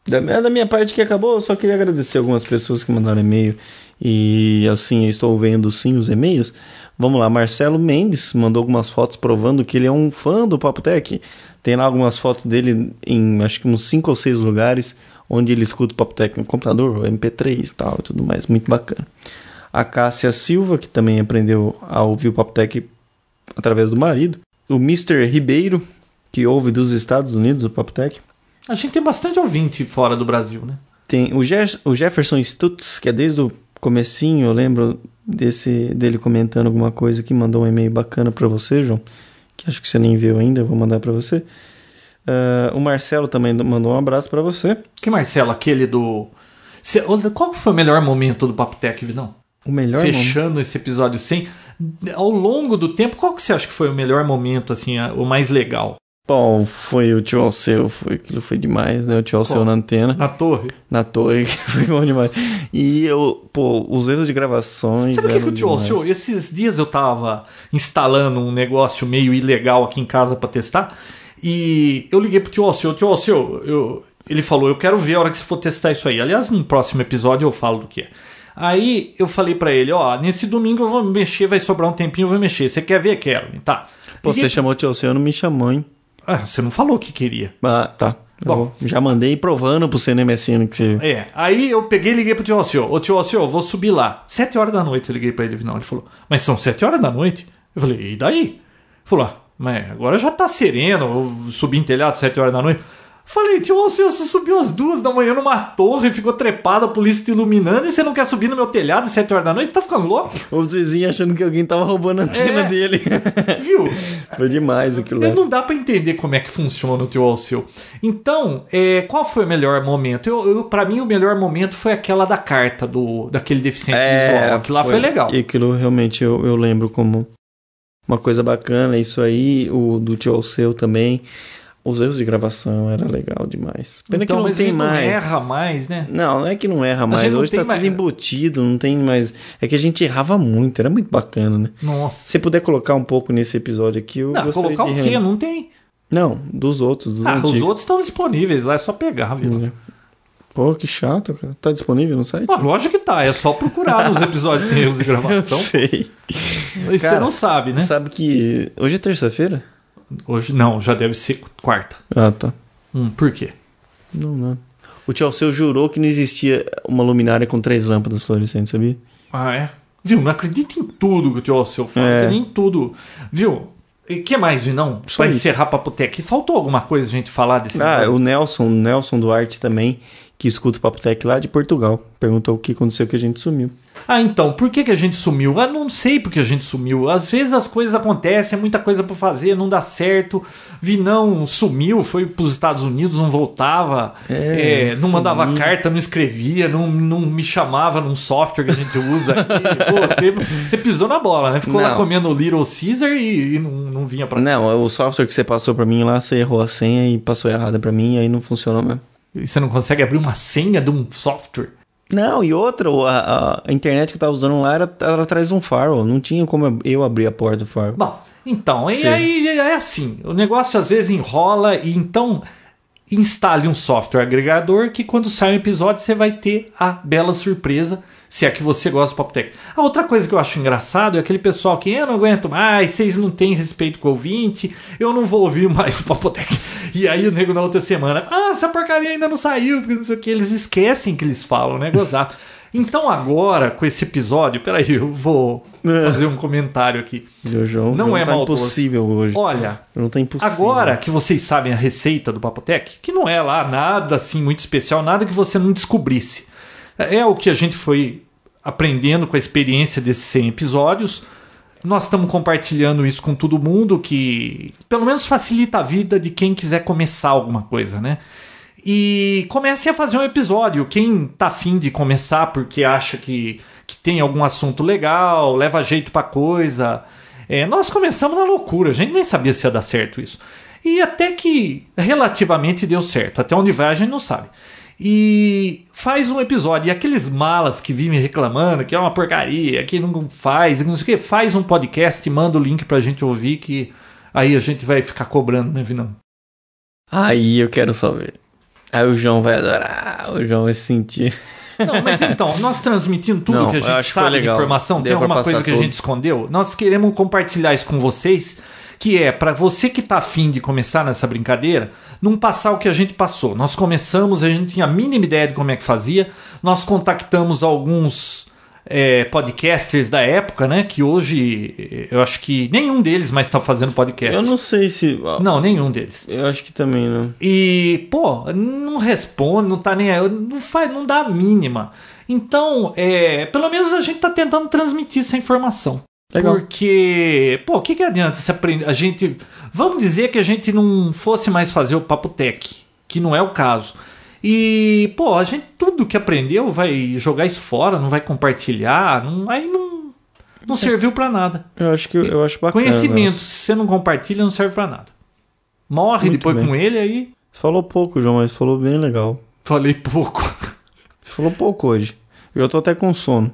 Da, da minha parte que acabou, eu só queria agradecer algumas pessoas que mandaram e-mail. E assim, eu estou vendo sim os e-mails. Vamos lá, Marcelo Mendes mandou algumas fotos provando que ele é um fã do Papo Tech. Tem lá algumas fotos dele em acho que uns cinco ou seis lugares onde ele escuta o Papotec no computador, MP3 e tal, e tudo mais, muito bacana. A Cássia Silva, que também aprendeu a ouvir o Papotec através do marido. O Mr. Ribeiro, que ouve dos Estados Unidos o Papotec. A gente tem bastante ouvinte fora do Brasil, né? Tem o, o Jefferson Stutz, que é desde o comecinho, eu lembro desse dele comentando alguma coisa que mandou um e-mail bacana para você, João, que acho que você nem viu ainda, vou mandar para você. Uh, o Marcelo também mandou um abraço para você. Que Marcelo? Aquele do. Cê, qual foi o melhor momento do Papo Tech, Vidão? O melhor Fechando momento? esse episódio sem. Ao longo do tempo, qual que você acha que foi o melhor momento, assim, o mais legal? Bom, foi o tio Alceu, foi, aquilo foi demais, né? O tio Alceu na antena. Na torre? Na torre, <laughs> foi bom demais. E eu, pô, os erros de gravações. Sabe o que, que o tio Alceu? Esses dias eu tava instalando um negócio meio ilegal aqui em casa para testar. E eu liguei pro tio Alceu, tio Alceu, eu, ele falou, eu quero ver a hora que você for testar isso aí. Aliás, no próximo episódio eu falo do que é. Aí eu falei para ele, ó, nesse domingo eu vou mexer, vai sobrar um tempinho, eu vou mexer. Você quer ver? Quero. Tá. Pô, você chamou o tio Alceu, não me chamou, hein? Ah, você não falou que queria. Ah, tá. Bom, já mandei provando pro CNMSN que você. É. Aí eu peguei e liguei pro tio Alceu. Ô tio Alceu, vou subir lá. Sete horas da noite eu liguei pra ele. Não, ele falou, mas são sete horas da noite? Eu falei, e daí? Ele falou, ah, mas agora já tá sereno, eu subi em telhado sete horas da noite. Falei, tio Alceu, você subiu às duas da manhã numa torre, ficou trepado, a polícia te iluminando e você não quer subir no meu telhado às sete horas da noite? Você tá ficando louco? O vizinho achando que alguém tava roubando a antena é, dele. <laughs> Viu? Foi demais aquilo lá. Não dá para entender como é que funciona o tio Alceu. Então, é, qual foi o melhor momento? Eu, eu, para mim, o melhor momento foi aquela da carta do daquele deficiente é, visual. Aquilo lá foi, foi legal. E aquilo realmente eu, eu lembro como uma coisa bacana. Isso aí, o do tio Alceu também. Os erros de gravação era legal demais. Pena então, que não tem mais. Não erra mais, né? Não, não é que não erra mais. Hoje tá mais... tudo embutido, não tem mais. É que a gente errava muito, era muito bacana, né? Nossa. Se puder colocar um pouco nesse episódio aqui, eu não, colocar de... o quê? Não tem. Não, dos outros. Dos ah, antigos. os outros estão disponíveis lá, é só pegar, viu? Pô, que chato, cara. Tá disponível no site? Pô, lógico que tá, é só procurar nos episódios que tem erros de <laughs> gravação. Eu sei. Cara, você não sabe, né? Sabe que hoje é terça-feira? Hoje não, já deve ser quarta. Ah, tá. Hum, por quê? Não, não. O tio Alceu jurou que não existia uma luminária com três lâmpadas fluorescentes, sabia? Ah, é? Viu? Não acredita em tudo que o tio Alceu fala, é. nem tudo. Viu? E que mais, não? Pra encerrar Papotec. Faltou alguma coisa a gente falar desse Ah, o Nelson, Nelson Duarte também, que escuta o Papotec lá de Portugal. Perguntou o que aconteceu que a gente sumiu. Ah, então, por que, que a gente sumiu? Ah, não sei porque a gente sumiu. Às vezes as coisas acontecem, é muita coisa para fazer, não dá certo. Vinão sumiu, foi para os Estados Unidos, não voltava, é, é, não mandava carta, não escrevia, não, não me chamava num software que a gente usa. <laughs> Pô, você, você, pisou na bola, né? Ficou não. lá comendo Little Caesar e, e não, não vinha para Não, o software que você passou para mim lá, você errou a senha e passou errada para mim, e aí não funcionou mesmo. E você não consegue abrir uma senha de um software? Não, e outra, a, a, internet que eu tava usando lá era, era atrás de um firewall. Não tinha como eu abrir a porta do firewall. Bom, então, e aí é assim. O negócio às vezes enrola e então instale um software agregador que quando sai um episódio você vai ter a bela surpresa se é que você gosta do Pop Tech. A outra coisa que eu acho engraçado é aquele pessoal que eu não aguento mais, vocês não têm respeito com o ouvinte, eu não vou ouvir mais o Pop Tech. <laughs> E aí o nego na outra semana, ah, essa porcaria ainda não saiu, porque não sei o que, eles esquecem que eles falam, né, gozado. <laughs> Então agora, com esse episódio, peraí, eu vou fazer um comentário aqui. Jojo, não, não é tá maldoso. impossível hoje. Olha, não tá impossível. agora que vocês sabem a receita do Papotec, que não é lá nada assim muito especial, nada que você não descobrisse. É o que a gente foi aprendendo com a experiência desses 100 episódios. Nós estamos compartilhando isso com todo mundo, que pelo menos facilita a vida de quem quiser começar alguma coisa, né? E comecem a fazer um episódio. Quem tá afim de começar porque acha que, que tem algum assunto legal, leva jeito pra coisa. É, nós começamos na loucura, a gente nem sabia se ia dar certo isso. E até que relativamente deu certo. Até onde vai a gente não sabe e faz um episódio. E aqueles malas que vivem reclamando que é uma porcaria, que não faz, não sei o que, faz um podcast e manda o link pra gente ouvir que aí a gente vai ficar cobrando, né, Vinão? Aí eu quero só ver. Aí o João vai adorar, o João vai se sentir. Não, mas então, nós transmitindo tudo não, que a gente sabe de informação, Deu tem alguma coisa que tudo. a gente escondeu? Nós queremos compartilhar isso com vocês que é para você que tá afim de começar nessa brincadeira, não passar o que a gente passou. Nós começamos, a gente tinha a mínima ideia de como é que fazia, nós contactamos alguns é, podcasters da época, né? Que hoje eu acho que nenhum deles mais está fazendo podcast. Eu não sei se. Não, nenhum deles. Eu acho que também não. E, pô, não responde, não tá nem aí, não faz, não dá a mínima. Então, é, pelo menos a gente tá tentando transmitir essa informação. Legal. Porque, pô, o que, que adianta se aprender? A gente. Vamos dizer que a gente não fosse mais fazer o Papo Tech, que não é o caso. E, pô, a gente tudo que aprendeu vai jogar isso fora, não vai compartilhar, não, aí não, não serviu para nada. Eu acho que eu acho bacana. Conhecimento, se você não compartilha, não serve para nada. Morre Muito depois bem. com ele, aí. Você falou pouco, João, mas falou bem legal. Falei pouco. Você falou pouco hoje. Eu tô até com sono.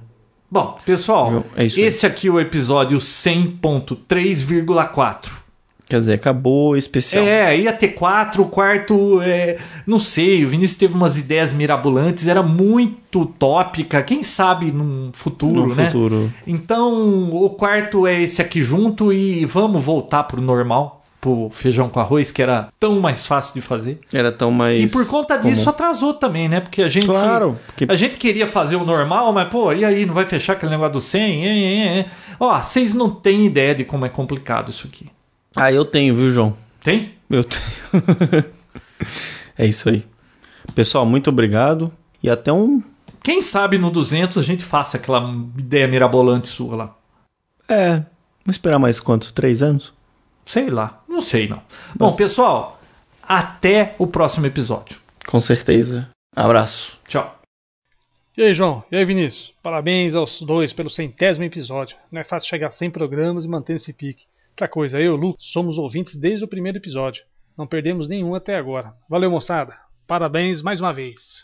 Bom, pessoal, é isso aí. esse aqui é o episódio 100.3,4. Quer dizer, acabou o especial. É, ia ter quatro, o quarto, é, não sei, o Vinícius teve umas ideias mirabolantes, era muito tópica, quem sabe num futuro, no né? futuro. Então, o quarto é esse aqui junto e vamos voltar pro normal, pro feijão com arroz, que era tão mais fácil de fazer. Era tão mais. E por conta disso comum. atrasou também, né? Porque a gente Claro, porque- a gente queria fazer o normal, mas pô, e aí não vai fechar aquele negócio do 100? É, é, é. Ó, vocês não têm ideia de como é complicado isso aqui. Ah, eu tenho, viu, João? Tem? Eu tenho. <laughs> é isso aí. Pessoal, muito obrigado. E até um. Quem sabe no 200 a gente faça aquela ideia mirabolante sua lá. É. Vamos esperar mais quanto? Três anos? Sei lá, não sei não. Bom, pessoal, até o próximo episódio. Com certeza. Abraço. Tchau. E aí, João? E aí, Vinícius? Parabéns aos dois pelo centésimo episódio. Não é fácil chegar a 100 programas e manter esse pique. Outra coisa, eu e o Lu somos ouvintes desde o primeiro episódio. Não perdemos nenhum até agora. Valeu, moçada. Parabéns mais uma vez.